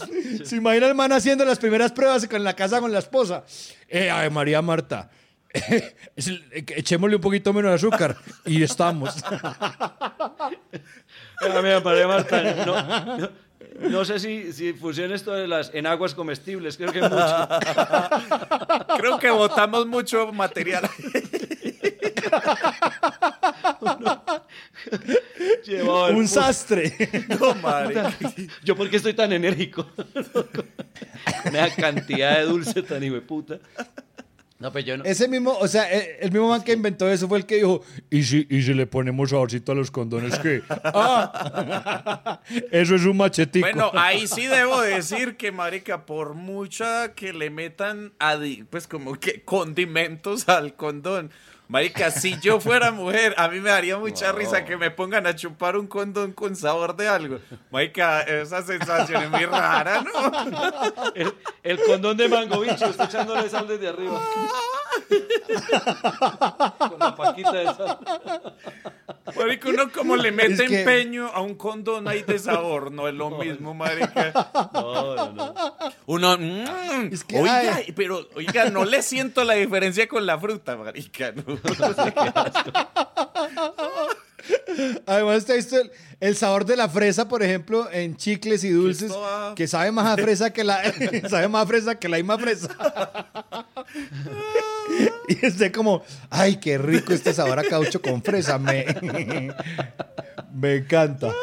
Se imagina el man haciendo las primeras pruebas en la casa con la esposa. Eh, ay, María Marta, eh, echémosle un poquito menos de azúcar y estamos. Mira, María Marta, no, no, no sé si, si funciona esto de las, en aguas comestibles, creo que mucho. Creo que botamos mucho material. Un sastre. No, marica. ¿Yo por qué estoy tan enérgico? Una cantidad de dulce tan hijo de puta. No, pues yo no. Ese mismo, o sea, el, el mismo man que inventó eso fue el que dijo, ¿y si, y si le ponemos saborcito a los condones qué? Ah, eso es un machetico. Bueno, ahí sí debo decir que, marica, por mucha que le metan, adi- pues como que condimentos al condón. Marica, si yo fuera mujer, a mí me daría mucha risa que me pongan a chupar un condón con sabor de algo. Marica, esa sensación es muy rara, ¿no? El, el condón de mango, bicho, está echándole sal desde arriba. Con la paquita de sal. Marica, uno como le mete Es que- empeño a un condón ahí de sabor, no es lo mismo, marica. No, no, no. Uno, mm, Es que, oiga, ay. pero, oiga, no le siento la diferencia con la fruta, marica. no. Además, ¿usted ha visto el, el sabor de la fresa, por ejemplo, en chicles y dulces? esto Que sabe más a fresa que la, sabe más a fresa que la misma fresa. y esté como, ay, qué rico este sabor a caucho con fresa. Me, me encanta.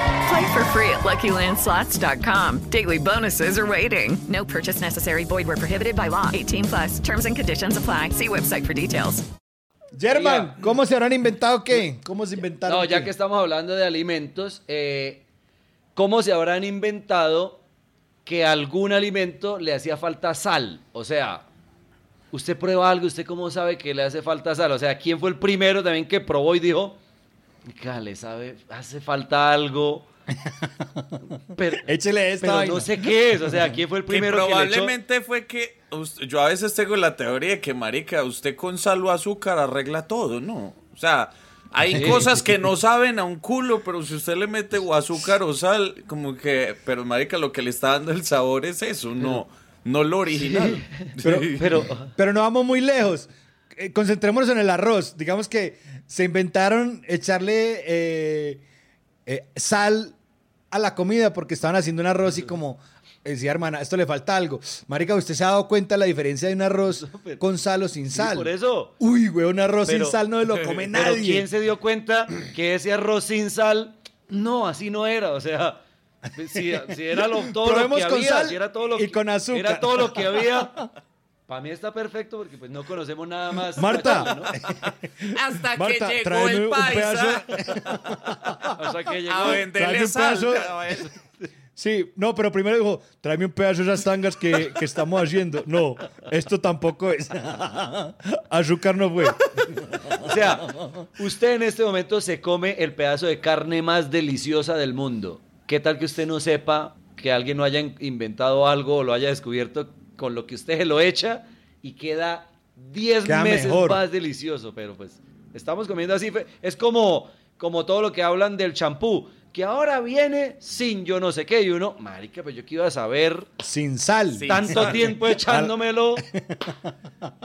Play for free at LuckyLandSlots.com. Daily bonuses are waiting. No purchase necessary. Void were prohibited by law. 18 plus. Terms and conditions apply. See website for details. German, ¿cómo se habrán inventado qué? ¿Cómo se inventaron? No, ya qué? que estamos hablando de alimentos, eh, ¿cómo se habrán inventado que algún alimento le hacía falta sal? O sea, usted prueba algo, ¿usted cómo sabe que le hace falta sal? O sea, ¿quién fue el primero también que probó y dijo, "Oiga, le sabe, hace falta algo? Pero, Échele esta pero vaina. no sé qué es, o sea, ¿quién fue el Que primero que le echó? probablemente fue que yo a veces tengo la teoría de que marica, usted con sal o azúcar arregla todo, ¿no? O sea, hay Sí. cosas que no saben a un culo, pero si usted le mete o azúcar o sal, como que, pero marica, lo que le está dando el sabor es eso, no, no lo original. Pero, pero no vamos muy lejos. Eh, concentrémonos en el arroz. Digamos que se inventaron echarle eh, eh, sal a la comida porque estaban haciendo un arroz y como decía hermana, esto le falta algo. Marica, ¿usted se ha dado cuenta de la diferencia de un arroz con sal o sin sal? por eso. Uy, güey, un arroz Pero- sin sal no lo come Pero nadie. ¿quién se dio cuenta que ese arroz sin sal, no, así no era? O sea, si, si era lo, todo lo que con había, sal si era todo lo y que, con azúcar. Era todo lo que había. Para mí está perfecto porque pues no conocemos nada más. Marta. ¿no? Hasta Marta, que llegó tráeme el un paisa Hasta que llegó. a venderle. Sí, no, pero primero dijo, tráeme un pedazo de esas tangas que, que estamos haciendo. No, esto tampoco es. Azúcar no fue. O sea, usted en este momento se come el pedazo de carne más deliciosa del mundo. ¿Qué tal que usted no sepa que alguien no haya in- inventado algo o lo haya descubierto con lo que usted se lo echa y queda 10 Queda meses mejor. más delicioso? Pero pues estamos comiendo así. Es como, como todo lo que hablan del champú, que ahora viene sin yo no sé qué. Y uno, marica, pero yo que iba a saber Sin sal. Tanto sal. tiempo echándomelo.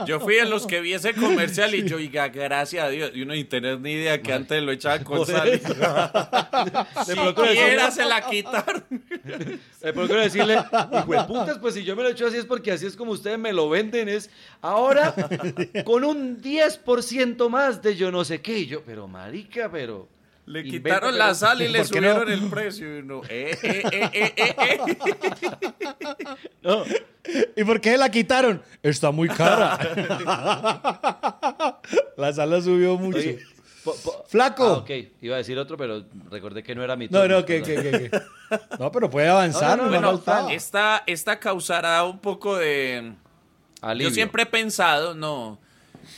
Yo fui de los que vi ese comercial y yo, oiga, gracias a Dios. Y uno sin tener ni idea que antes lo echaba con sal. Si procuro decirle- quiera se la quitaron. Me procuro decirle, hijo de putas, pues si yo me lo echo así es porque así es como ustedes me lo venden, es ahora con un 10% más de yo no sé qué. Y yo, pero marica, pero... Le quitaron pero- la sal y le ¿Por qué no? subieron el precio. Y uno, eh, eh, eh, eh, eh, eh. No, ¿Y por qué la quitaron? Está muy cara. la sal la subió mucho. oye, po- po- Flaco. Ah, ok, iba a decir otro, pero recordé que no era mi No, turno, no, que, que, que, que. No, pero puede avanzar, No, no, no, no, no, Bueno, esta, esta causará un poco de, Alivio. Yo siempre he pensado, no.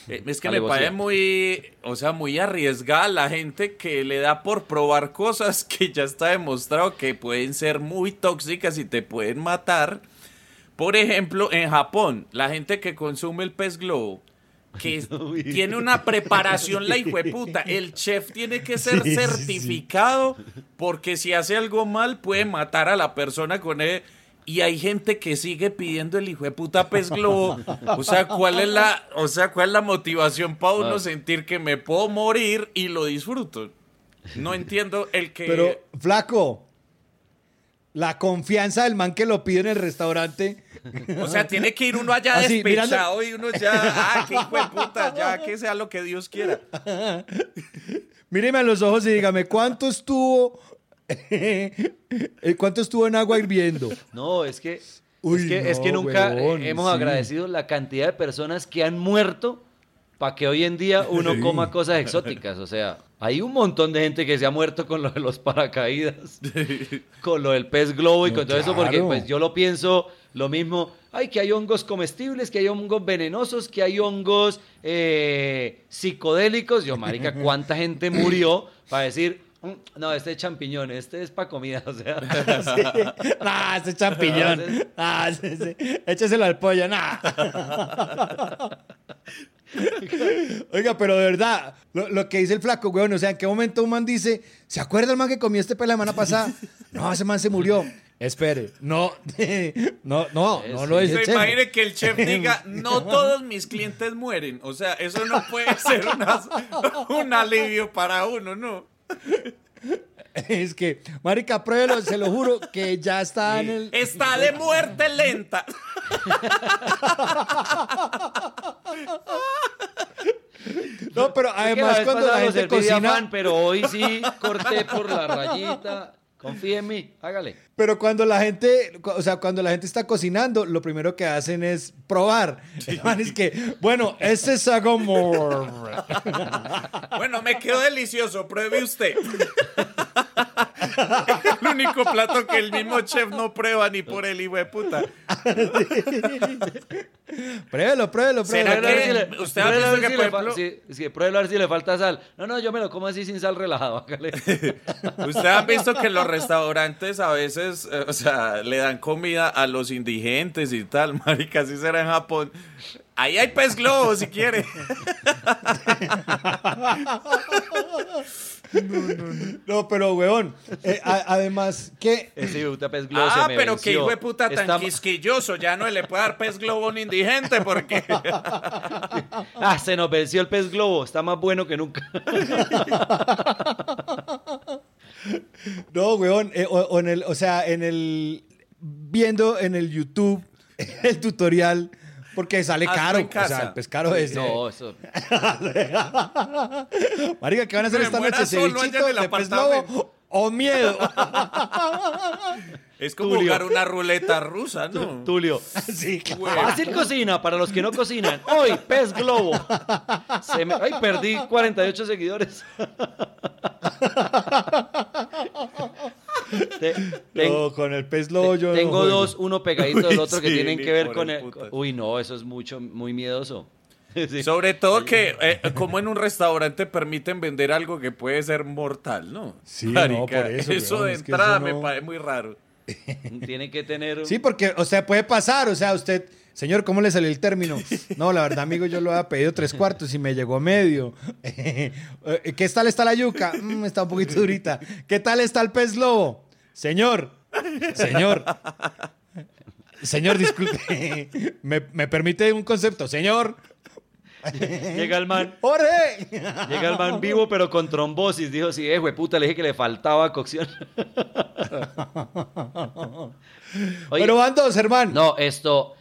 Eh, Es que me parece muy, o sea, muy arriesgada la gente que le da por probar cosas que ya está demostrado que pueden ser muy tóxicas y te pueden matar. Por ejemplo, en Japón, la gente que consume el pez globo, que tiene una preparación la puta. El chef tiene que ser Sí, sí, sí. certificado porque si hace algo mal puede matar a la persona con él. Y hay gente que sigue pidiendo el hijo de puta pez globo. O sea, ¿cuál es la, o sea, cuál es la motivación para uno Ah. sentir que me puedo morir y lo disfruto? No entiendo el que. Pero, flaco, la confianza del man que lo pide en el restaurante. O sea, tiene que ir uno allá Así, mirando- despechado y uno ya, ah, qué hijo de puta, ya que sea lo que Dios quiera. Míreme a los ojos y dígame, ¿cuánto estuvo? ¿Cuánto estuvo en agua hirviendo? No, es que, Uy, es que, es no, que nunca hemos sí. agradecido la cantidad de personas que han muerto para que hoy en día uno Sí. coma cosas exóticas. O sea, hay un montón de gente que se ha muerto con lo de los paracaídas, con lo del pez globo y No, con todo eso, porque pues yo lo pienso lo mismo. Ay, que hay hongos comestibles, que hay hongos venenosos, que hay hongos eh, psicodélicos. Yo, marica, ¿cuánta gente murió para decir, "Mm, no, este es champiñón, este es para comida? O sea, Ah, ese champiñón. Ah, sí, sí. Écheselo al pollo. Nah. Oiga, pero de verdad, lo, lo que dice el flaco, weón, o sea, ¿en qué momento un man dice, ¿se acuerda el man que comió este pela la semana pasada? No, ese man se murió. Espere, no, no, no, no lo dice. imagine que el chef diga, no todos mis clientes mueren. O sea, eso no puede ser una- un alivio para uno, ¿no? Es que, marica, pruébelo, se lo juro que ya está en el... Está de muerte lenta. No, pero Es que además cuando la gente cocina... afán, pero hoy sí corté por la rayita. Confíe en mí, hágale. Pero cuando la gente, o sea, cuando la gente está cocinando, lo primero que hacen es probar. El man es que, bueno, ese es Sagomore. Bueno, me quedó delicioso, pruebe usted. El único plato que el mismo chef no prueba ni por el hijo de puta. Pruébelo, pruébelo, ¿Será pruébelo. que- A ver si le- usted ha pruébelo visto ver que, si por ejemplo- si- si- pruébelo a ver si le falta sal. No, no, yo me lo como así sin sal relajado. Ustedes han visto que en los restaurantes a veces, eh, o sea, le dan comida a los indigentes y tal, marica, así será en Japón. Ahí hay pez globo si quiere. No, pero, weón, eh, a- además que... Ese puta pez globo Ah, se me pero que venció. hijo de puta tan Está- quisquilloso, ya no le puede dar pez globo a un indigente porque... Ah, se nos venció el pez globo. Está más bueno que nunca. No, weón, eh, o, o en el, o sea, en el... Viendo en el YouTube el tutorial, porque sale Hazlo caro. en O sea, el pescado es... No, eso. Marica, ¿qué van a hacer esta noche? ¿Cevichito de pez. Globo o miedo? Es como Tulio. jugar una ruleta rusa, ¿no? Tulio. Sí, claro. Fácil cocina para los que no cocinan. Hoy, pez globo. Se me- Ay, perdí 48 seguidores. Te- ten- No, con el pez lobo yo no Tengo dos, uno pegadito del Uy, otro que sí, tienen que ver con el el... putas. Uy, no, eso es mucho, muy miedoso. Sí. Sobre todo que, eh, como en un restaurante permiten vender algo que puede ser mortal, ¿no? Sí, no, por eso, weón, de es entrada eso no- me parece muy raro. Tiene que tener... un- Sí, porque, o sea, puede pasar, o sea, usted, señor, ¿cómo le salió el término? No, la verdad, amigo, yo lo había pedido tres cuartos y me llegó medio. Eh, ¿Qué tal está la yuca? Mm, está un poquito durita. ¿Qué tal está el pez lobo? Señor, señor, señor, disculpe, ¿me, me permite un concepto? Señor, Llega el man... ¡Jorge! Llega el man vivo pero con trombosis. Dijo, sí, eh, puta, le dije que le faltaba cocción. Oye, Pero van dos, hermano. No, esto,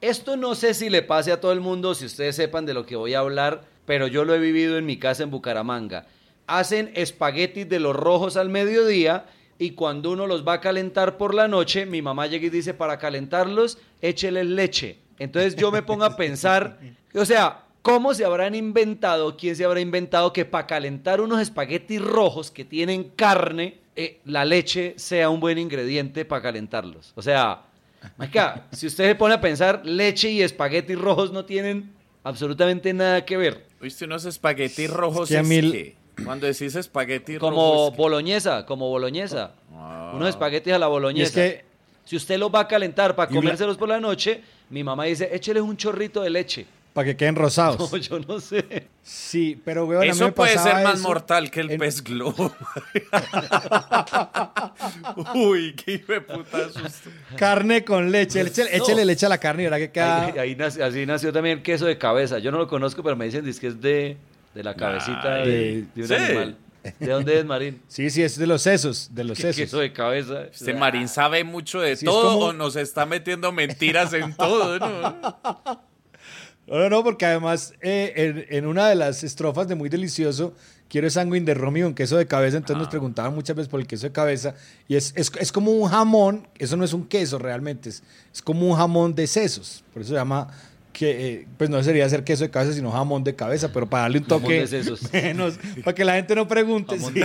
esto no sé si le pase a todo el mundo, si ustedes sepan de lo que voy a hablar, pero yo lo he vivido en mi casa en Bucaramanga. Hacen espaguetis de los rojos al mediodía y cuando uno los va a calentar por la noche, mi mamá llega y dice, para calentarlos, écheles leche. Entonces yo me pongo a pensar, o sea, ¿cómo se habrán inventado, quién se habrá inventado que para calentar unos espaguetis rojos que tienen carne, eh, la leche sea un buen ingrediente para calentarlos? O sea, Marica, si usted se pone a pensar, leche y espaguetis rojos no tienen absolutamente nada que ver. ¿Viste unos espaguetis rojos? que a es que- Cuando decís espagueti Como rojo. es que- boloñesa, como boloñesa. Ah. Unos espaguetis a la boloñesa. Y es que- Si usted los va a calentar para comérselos por la noche, mi mamá dice, écheles un chorrito de leche. Para que queden rosados. No, yo no sé. Sí, pero weón, a mí Eso me puede ser más eso mortal que el en- pez globo. Uy, qué hijo de puta susto. Carne con leche. No. échele leche a la carne y verá que queda... Ahí, ahí nació- así nació también el queso de cabeza. Yo no lo conozco, pero me dicen dice que es de, de la cabecita de, de un sí. animal. ¿De dónde es, Marín? Sí, sí, es de los sesos, de los ¿Qué sesos. queso de cabeza? Este Marín sabe mucho de Sí, todo como- o nos está metiendo mentiras en todo, ¿no? No, no, no, porque además eh, en, en una de las estrofas de Muy Delicioso, quiero sanguín de Romeo con queso de cabeza, entonces nos preguntaban muchas veces por el queso de cabeza, y es, es, es como un jamón, eso no es un queso realmente, es, es como un jamón de sesos, por eso se llama, que eh, pues no sería ser queso de cabeza, sino jamón de cabeza, pero para darle un Jamón toque de sesos. menos, para que la gente no pregunte. Sí.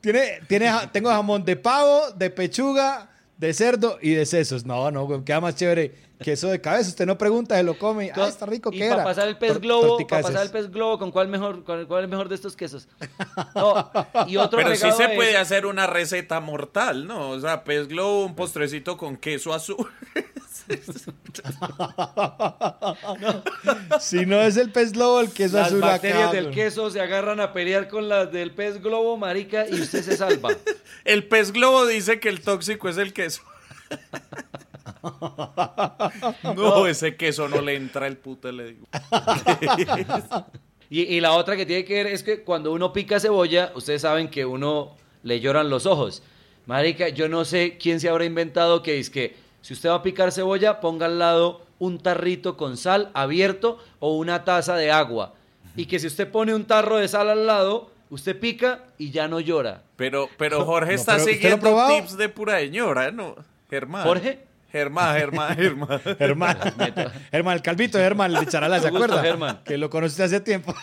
tiene, tiene, tengo jamón de pavo, de pechuga, de cerdo y de sesos. No, no, queda más chévere queso de cabeza. Usted no pregunta, se lo come. Ah, está rico, Y ¿qué para era? pasar el pez Tor- globo, para pasar el pez globo, ¿con cuál mejor, con cuál es mejor de estos quesos? No, y otro Pero sí se puede hacer una receta mortal, ¿no? O sea, pez globo, un postrecito con queso azul. Si no es el pez globo, el queso Las azul bacterias acá, del queso se agarran a pelear con las del pez globo, marica, y usted se salva. El pez globo dice que el tóxico es el queso. No, ese queso no le entra el puto, le digo. Y, y la otra que tiene que ver es que cuando uno pica cebolla, ustedes saben que uno le lloran los ojos. Marica, yo no sé quién se habrá inventado que es que si usted va a picar cebolla, ponga al lado un tarrito con sal abierto o una taza de agua. Y que si usted pone un tarro de sal al lado, usted pica y ya no llora. Pero, pero Jorge No, está pero ¿usted lo ha siguiendo tips de pura señora, ¿no? Germán. ¿Jorge? Germán, Germán, Germán. Germán, Germán, el calvito de Germán, el de Charala, ¿se acuerda? Germán. Que lo conociste hace tiempo.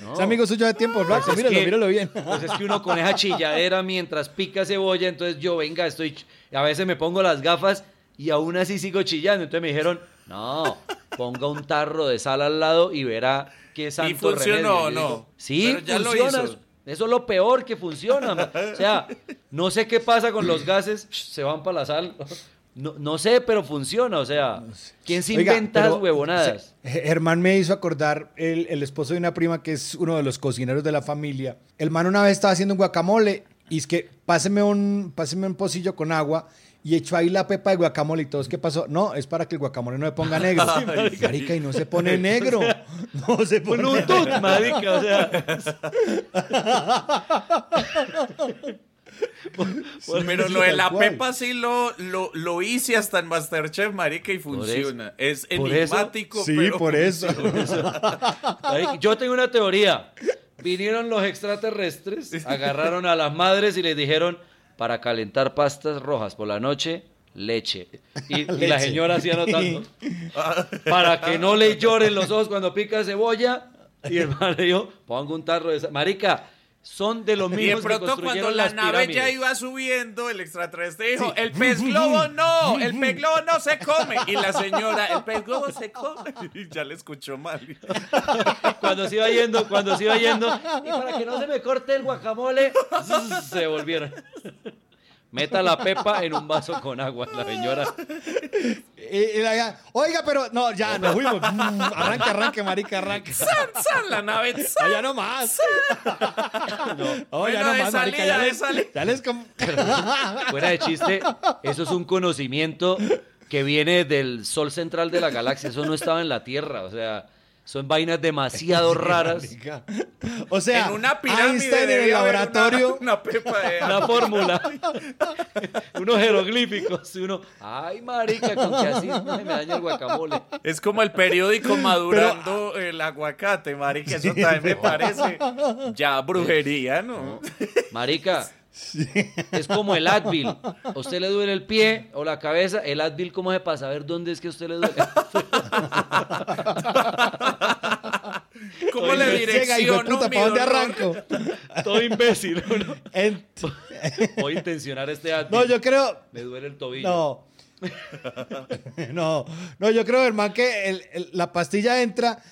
no. Es amigo suyo de tiempo, Flaco, Pues es míralo, que- míralo bien. Pues es que uno con esa chilladera mientras pica cebolla, entonces yo, venga, estoy. A veces me pongo las gafas y aún así sigo chillando. Entonces me dijeron, no, ponga un tarro de sal al lado y verá qué santo funcionó remedio. o Yo no? digo, Sí, Pero ya lo funciona. hizo. Eso es lo peor que funciona. ma. O sea, no sé qué pasa con los gases, se van para la sal. No, no sé, pero funciona. O sea, ¿quién se Oiga, inventa pero, huevonadas? o sea, Germán me hizo acordar el, el esposo de una prima que es uno de los cocineros de la familia. El man una vez estaba haciendo un guacamole y es que páseme un, páseme un pocillo con agua y echó ahí la pepa de guacamole y todos, ¿qué pasó? No, es para que el guacamole no se ponga negro. Ay, marica, y no se pone negro. No se pone Un negro. marica, o sea. Pero lo de la cual. pepa sí lo, lo, lo hice hasta en Masterchef, marica, y funciona. Es enigmático, Sí, pero por eso. Yo tengo una teoría. Vinieron los extraterrestres, agarraron a las madres y les dijeron, para calentar pastas rojas por la noche, leche. Y, y la señora así anotando, para que no le lloren los ojos cuando pica cebolla. Y el man le dijo, ponga un tarro de. Marica, son de los Y de mismos que pronto cuando la nave ya iba subiendo, el extraterrestre dijo, el pez globo no, el pez globo no se come. Y la señora, el pez globo se come. Y ya le escuchó mal. Cuando se iba yendo, cuando se iba yendo, y para que no se me corte el guacamole, se volvieron. Meta la pepa en un vaso con agua, la señora. Y- y la- Oiga, pero no, ya nos fuimos. Mm, Arranque, arranque, marica, arranque. ¡San, san! La nave, ¡san! Ya no más. No, ya no de más, marica. salida, Ya de les, salida. ya les com- Fuera de chiste, eso es un conocimiento que viene del sol central de la galaxia. Eso no estaba en la Tierra. O sea, son vainas demasiado raras. O sea, en una pirámide Einstein en el laboratorio. Una, una pepa de Una fórmula. Unos jeroglíficos. Y uno, ay, marica, con que así no se me daña el guacamole. Es como el periódico madurando el aguacate, marica. Eso también me parece ya brujería, ¿no? Marica, es como el Advil. ¿A usted le duele el pie o la cabeza? El Advil, ¿cómo es para saber dónde es que a usted le duele? ¿Cómo le direcciono puta, mi ¿para dónde arranco? Todo imbécil. uno. En- Voy a intencionar este Advil. No, yo creo. Me duele el tobillo. No. no, no, yo creo, hermano, que el- el- la pastilla entra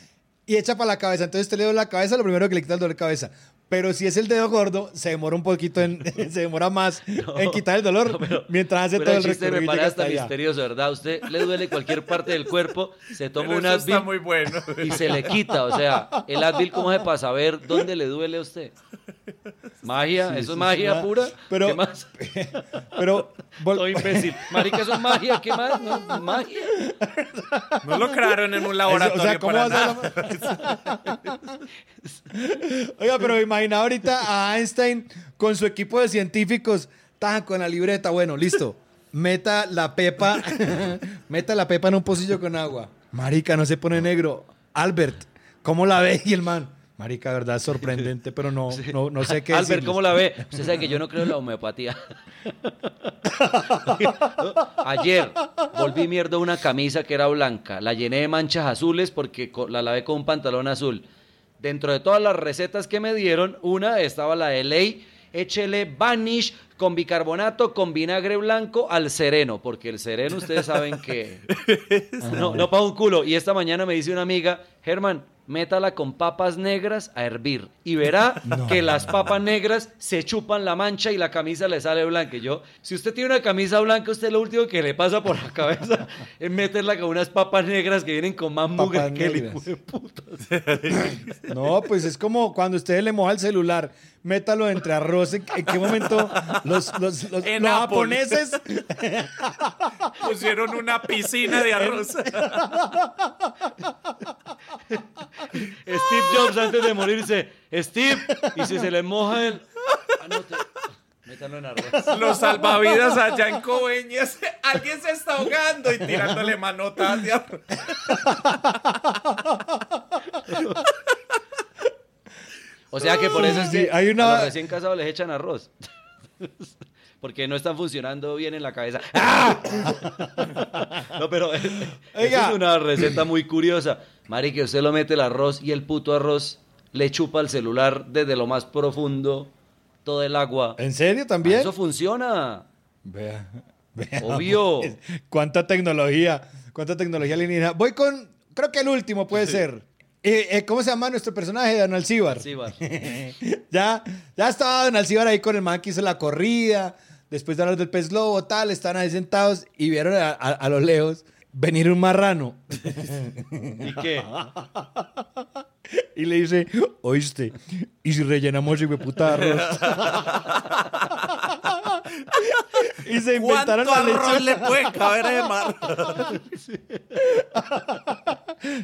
y echa para la cabeza. Entonces usted le da la cabeza, lo primero que le quita el dolor de cabeza. Pero si es el dedo gordo, se demora un poquito en, se demora más en quitar el dolor mientras hace todo el me recorrido. y parece hasta misterioso, ¿verdad? Usted le duele cualquier parte del cuerpo, se toma Pero un eso está Advil muy bueno. y se le quita. O sea, el Advil, ¿cómo hace para saber dónde le duele a usted? ¿Magia? Sí, ¿Eso sí, es magia sí, pura? pero- ¿Qué más? Pero Todo imbécil. Marica, eso es magia. ¿Qué más? No, magia. No lo crearon en un laboratorio o sea, ¿cómo para nada. Oiga, pero ahorita a Einstein con su equipo de científicos, tan con la libreta, bueno, listo. Meta la pepa, meta la pepa en un pocillo con agua. Marica, no se pone negro. Albert, ¿cómo la ve? Y el man, marica, verdad, sorprendente, pero no, no, no sé qué Albert, decirles. ¿cómo la ve? Usted sabe que yo no creo en la homeopatía. Ayer volví mierda una camisa que era blanca. La llené de manchas azules porque la lavé con un pantalón azul. Dentro de todas las recetas que me dieron, una estaba la de ley. Échele vanish con bicarbonato, con vinagre blanco al sereno, porque el sereno ustedes saben que no, no para un culo. Y esta mañana me dice una amiga, Germán, métala con papas negras a hervir y verá que las papas negras se chupan la mancha y la camisa le sale blanca. Y yo, si usted tiene una camisa blanca, usted lo último que le pasa por la cabeza es meterla con unas papas negras que vienen con más mugre que el negras. hijo de puta. No, pues es como cuando usted le moja el celular, métalo entre arroz. ¿En, en qué momento los, los, los, En los japoneses Pusieron una piscina de arroz. Steve Jobs antes de morirse, Steve, y si se le moja el... Ah, no, te- Métalo en arroz. Los salvavidas allá en Coveñas. Alguien se está ahogando y tirándole manotas de arroz. O sea que por eso es Sí, que hay una- a los recién casados les echan arroz. Porque no están funcionando bien en la cabeza. ¡Ah! No, pero eso Oiga. es una receta muy curiosa. Mari, que usted lo mete el arroz y el puto arroz le chupa el celular desde lo más profundo todo el agua. ¿En serio también? Eso funciona. Vea, vea, Obvio. pues, Cuánta tecnología, cuánta tecnología alienígena. Voy con, creo que el último puede ser. Eh, eh, ¿Cómo se llama nuestro personaje, Don? Alcíbar. ya, ya estaba Don Alcíbar ahí con el man que hizo la corrida, después de hablar del pez globo, tal, están ahí sentados y vieron a, a- a lo lejos venir un marrano. ¿Y qué? Y le dice, oíste, ¿y si rellenamos ese puta arroz? y se inventaron ¿Cuánto la arroz le puede caber ese mar?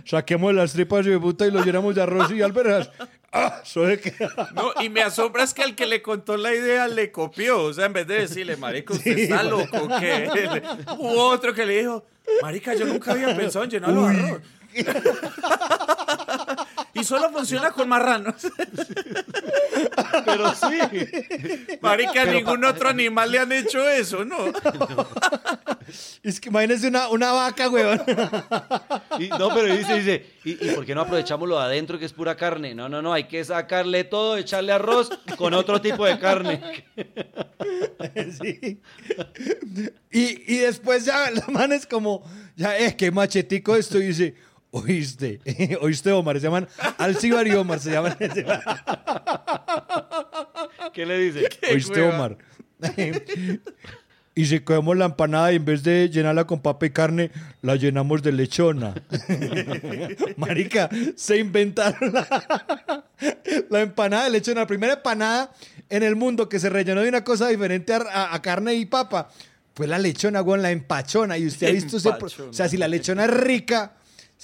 Saquemos las tripas de puta y lo llenamos de arroz y alberjas. ¡Ah! Soy que... No, y me asombra es que el que le contó la idea le copió. O sea, en vez de decirle, marica, usted Sí, está loco, ¿qué? Hubo otro que le dijo, marica, yo nunca había pensado en llenarlo de arroz. y solo funciona con marranos. Pero sí. Marica, a Pero ningún otro animal le han hecho eso, ¿no? Es que imagínense una, una vaca, weón. Y- no, pero dice, dice, ¿y, ¿y por qué no aprovechamos lo de adentro que es pura carne? No, no, no, hay que sacarle todo, echarle arroz con otro tipo de carne. Sí. Y, y después ya la man es como, ya es que machetico esto y dice, oíste, oíste Omar, se llaman Alcibar y Omar, se llaman. ¿Qué le dice? Oíste hueva. Omar. Y si cogemos la empanada y en vez de llenarla con papa y carne, la llenamos de lechona. Marica, se inventaron la, la empanada de lechona. La primera empanada en el mundo que se rellenó de una cosa diferente a, a- a carne y papa fue la lechona, weón, la empachona. Y usted ha visto ese... O sea, si la lechona es rica...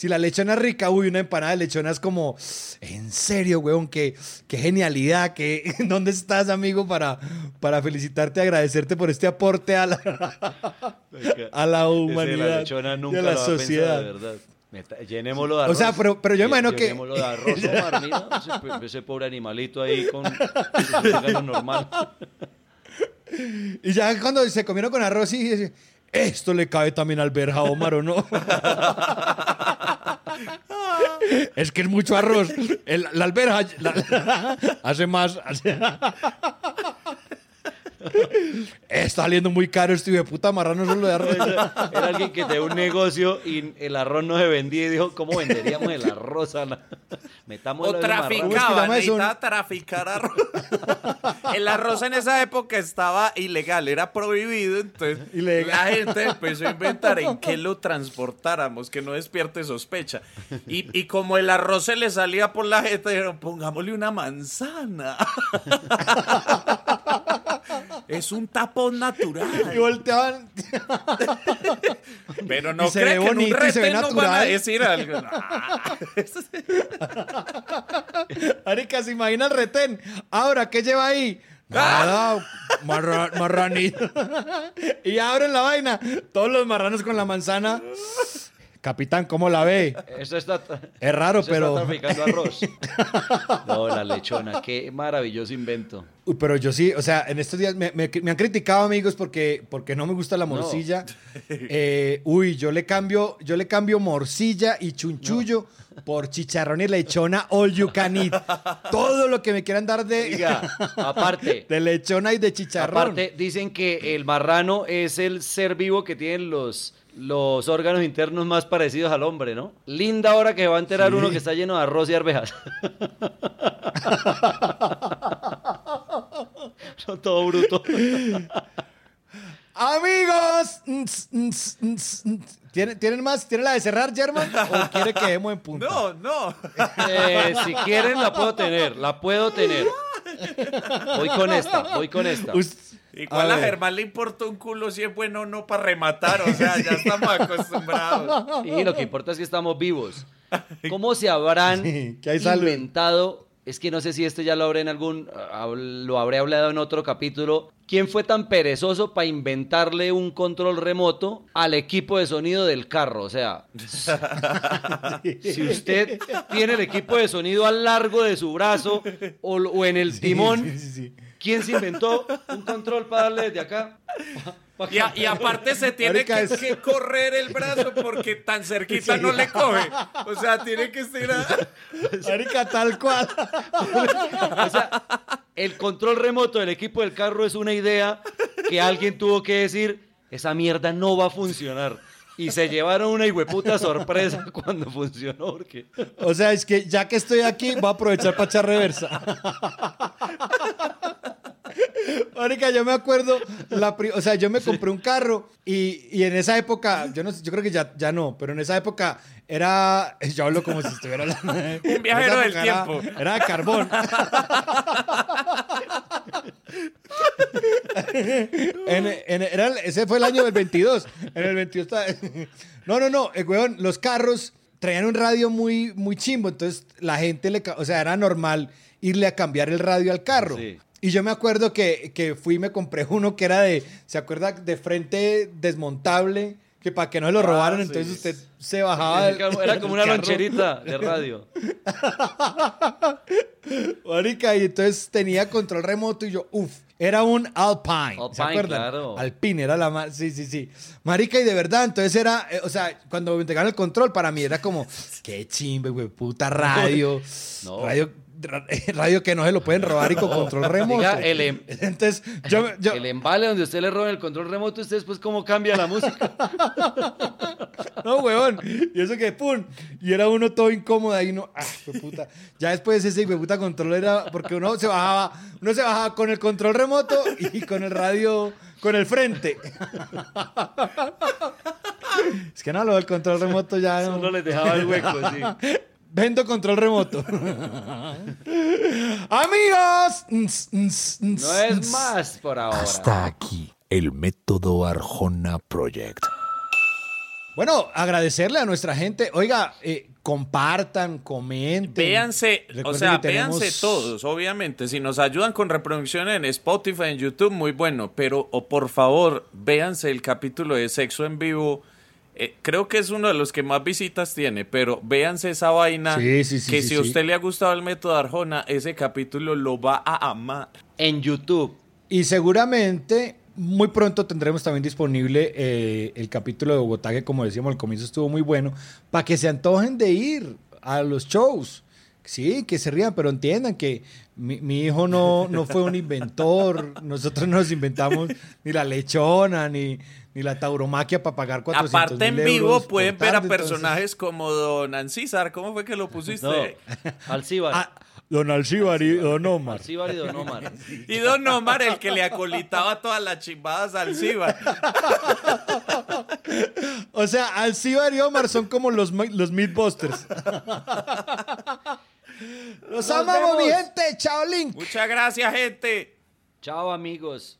Si la lechona es rica, uy, una empanada de lechona es como, en serio, weón, qué, qué genialidad, qué, ¿dónde estás, amigo, para, para felicitarte, agradecerte por este aporte a la, a la humanidad la lechona y nunca a la lo sociedad? de verdad. Llenémoslo de O arroz. sea, pero- pero yo imagino que- Llenémoslo de arroz, mira, ese, ese pobre animalito ahí con normal. Y ya cuando se comieron con arroz y esto le cabe también al verja Omar, ¿o no? es que es mucho arroz. El- la alberja la- hace más. hace- Está saliendo muy caro este hijo de puta marrano solo de arroz. Era alguien que tenía un negocio y el arroz no se vendía y dijo, ¿cómo venderíamos el arroz? Ana? Metamos O traficaba, necesitaba traficar arroz. el arroz en esa época estaba ilegal, era prohibido, entonces la gente empezó a inventar en qué lo transportáramos, que no despierte sospecha. Y, y como el arroz se le salía por la jeta, dijeron, pongámosle una manzana. es un tapón natural. Y volteaban. Pero no Y se ve creo que en un retén nos van a natural. decir algo. No. Marica, se imagina el retén. Ahora, ¿qué lleva ahí? Nada, marra- marranito. y abren la vaina. Todos los marranos con la manzana. Capitán, ¿cómo la ve? Eso está, Es raro, eso pero- Está traficando arroz. No, la lechona, qué maravilloso invento. Pero yo sí, o sea, en estos días me, me- me han criticado amigos porque, porque no me gusta la morcilla. Eh, uy, yo le cambio, yo le cambio morcilla y chunchullo por chicharrón y lechona all you can eat. Todo lo que me quieran dar de, Oiga, aparte. de lechona y de chicharrón. Aparte, dicen que el marrano es el ser vivo que tiene los, los órganos internos más parecidos al hombre, ¿no? Linda hora que va a enterar Sí. uno que está lleno de arroz y arvejas. No, Todo bruto. Amigos. ¿Tienen, ¿tienen más? ¿Tienen la de cerrar, German? ¿O quiere que demos en punta? No, no. Eh, si quieren, la puedo tener. La puedo tener. Voy con esta, voy con esta. Igual A a. Germán le importa un culo si es bueno o no para rematar, o sea, ya estamos acostumbrados. Y lo que importa es que estamos vivos. ¿Cómo se habrán Sí, que hay salud. inventado? Es que no sé si este ya lo habré en algún, lo habré hablado en otro capítulo. ¿Quién fue tan perezoso para inventarle un control remoto al equipo de sonido del carro? O sea, si usted tiene el equipo de sonido al largo de su brazo o, o en el timón, Sí, sí, sí. ¿Quién se inventó un control para darle desde acá? Y, a- y aparte se tiene que, es- que correr el brazo porque tan cerquita no le coge. O sea, tiene que estirar. Marica, tal cual. O sea, el control remoto del equipo del carro es una idea que alguien tuvo que decir, esa mierda no va a funcionar. Y se llevaron una hijueputa sorpresa cuando funcionó, porque... O sea, es que ya que estoy aquí, voy a aprovechar para echar reversa. Marica, yo me acuerdo, la pri- o sea, yo me compré un carro y, y en esa época, yo no sé, yo creo que ya, ya no, pero en esa época era, yo hablo como si estuviera hablando. de- Un viajero del era- tiempo. Era, de carbón. En- en- era el- ese fue el año del 22. En el 22 estaba- No, no, no, eh, weón, los carros traían un radio muy, muy chimbo, entonces la gente le, o sea, era normal irle a cambiar el radio al carro. Sí. Y yo me acuerdo que, que fui y me compré uno que era de, ¿se acuerda? De frente desmontable, que para que no se lo Ah, robaran, sí, entonces usted se bajaba. del- Era como una carro. loncherita de radio. Marica, y entonces tenía control remoto y yo, uff, era un Alpine. ¿Se Alpine, acuerdan? claro. Alpine era la más. Sí, sí, sí. Marica, y de verdad, entonces era, eh, o sea, cuando me entregaron el control, para mí era como, qué chimbe, güey, puta radio. No. Radio, ra- radio que no se lo pueden robar y con control remoto. Diga, el em- Entonces, yo, yo, El embale donde usted le roba el control remoto, usted después cómo cambia la música. No, weón. Y eso que, pum. Y era uno todo incómodo ahí, no. Ah, puta. Ya después ese puta control era. Porque uno se bajaba. Uno se bajaba con el control remoto y con el radio. Con el frente. Es que no, lo del control remoto ya no. Solo les dejaba el hueco, sí. Vendo control remoto. Amigos. No es más por ahora. Hasta aquí el método Arjona Project. Bueno, agradecerle a nuestra gente. Oiga, eh, compartan, comenten. Véanse, o sea, tenemos- véanse todos, obviamente. Si nos ayudan con reproducción en Spotify, en YouTube, muy bueno. Pero, o por favor, véanse el capítulo de Sexo en Vivo. Eh, creo que es uno de los que más visitas tiene, pero véanse esa vaina. Sí, sí, sí, que si a usted le ha gustado el método Arjona, ese capítulo lo va a amar. En YouTube. Y seguramente muy pronto tendremos también disponible eh, el capítulo de Bogotá, que como decíamos al comienzo estuvo muy bueno, para que se antojen de ir a los shows. Sí, que se rían, pero entiendan que mi, mi hijo no, no fue un inventor. Nosotros no nos inventamos ni la lechona, ni, ni la tauromaquia para pagar 400 Aparte en vivo euros pueden ver a entonces- personajes como Don Ancísar. ¿Cómo fue que lo pusiste? No, Alcíbar. Ah, Don Alcíbar y Don Omar. Alcíbar y Don Omar. Y Don Omar, el que le acolitaba todas las chimbadas al Alcíbar. O sea, Alcíbar y Omar son como los, los Mythbusters. Los Nos amamos, mi gente. Chao, Link. Muchas gracias, gente. Chao, amigos.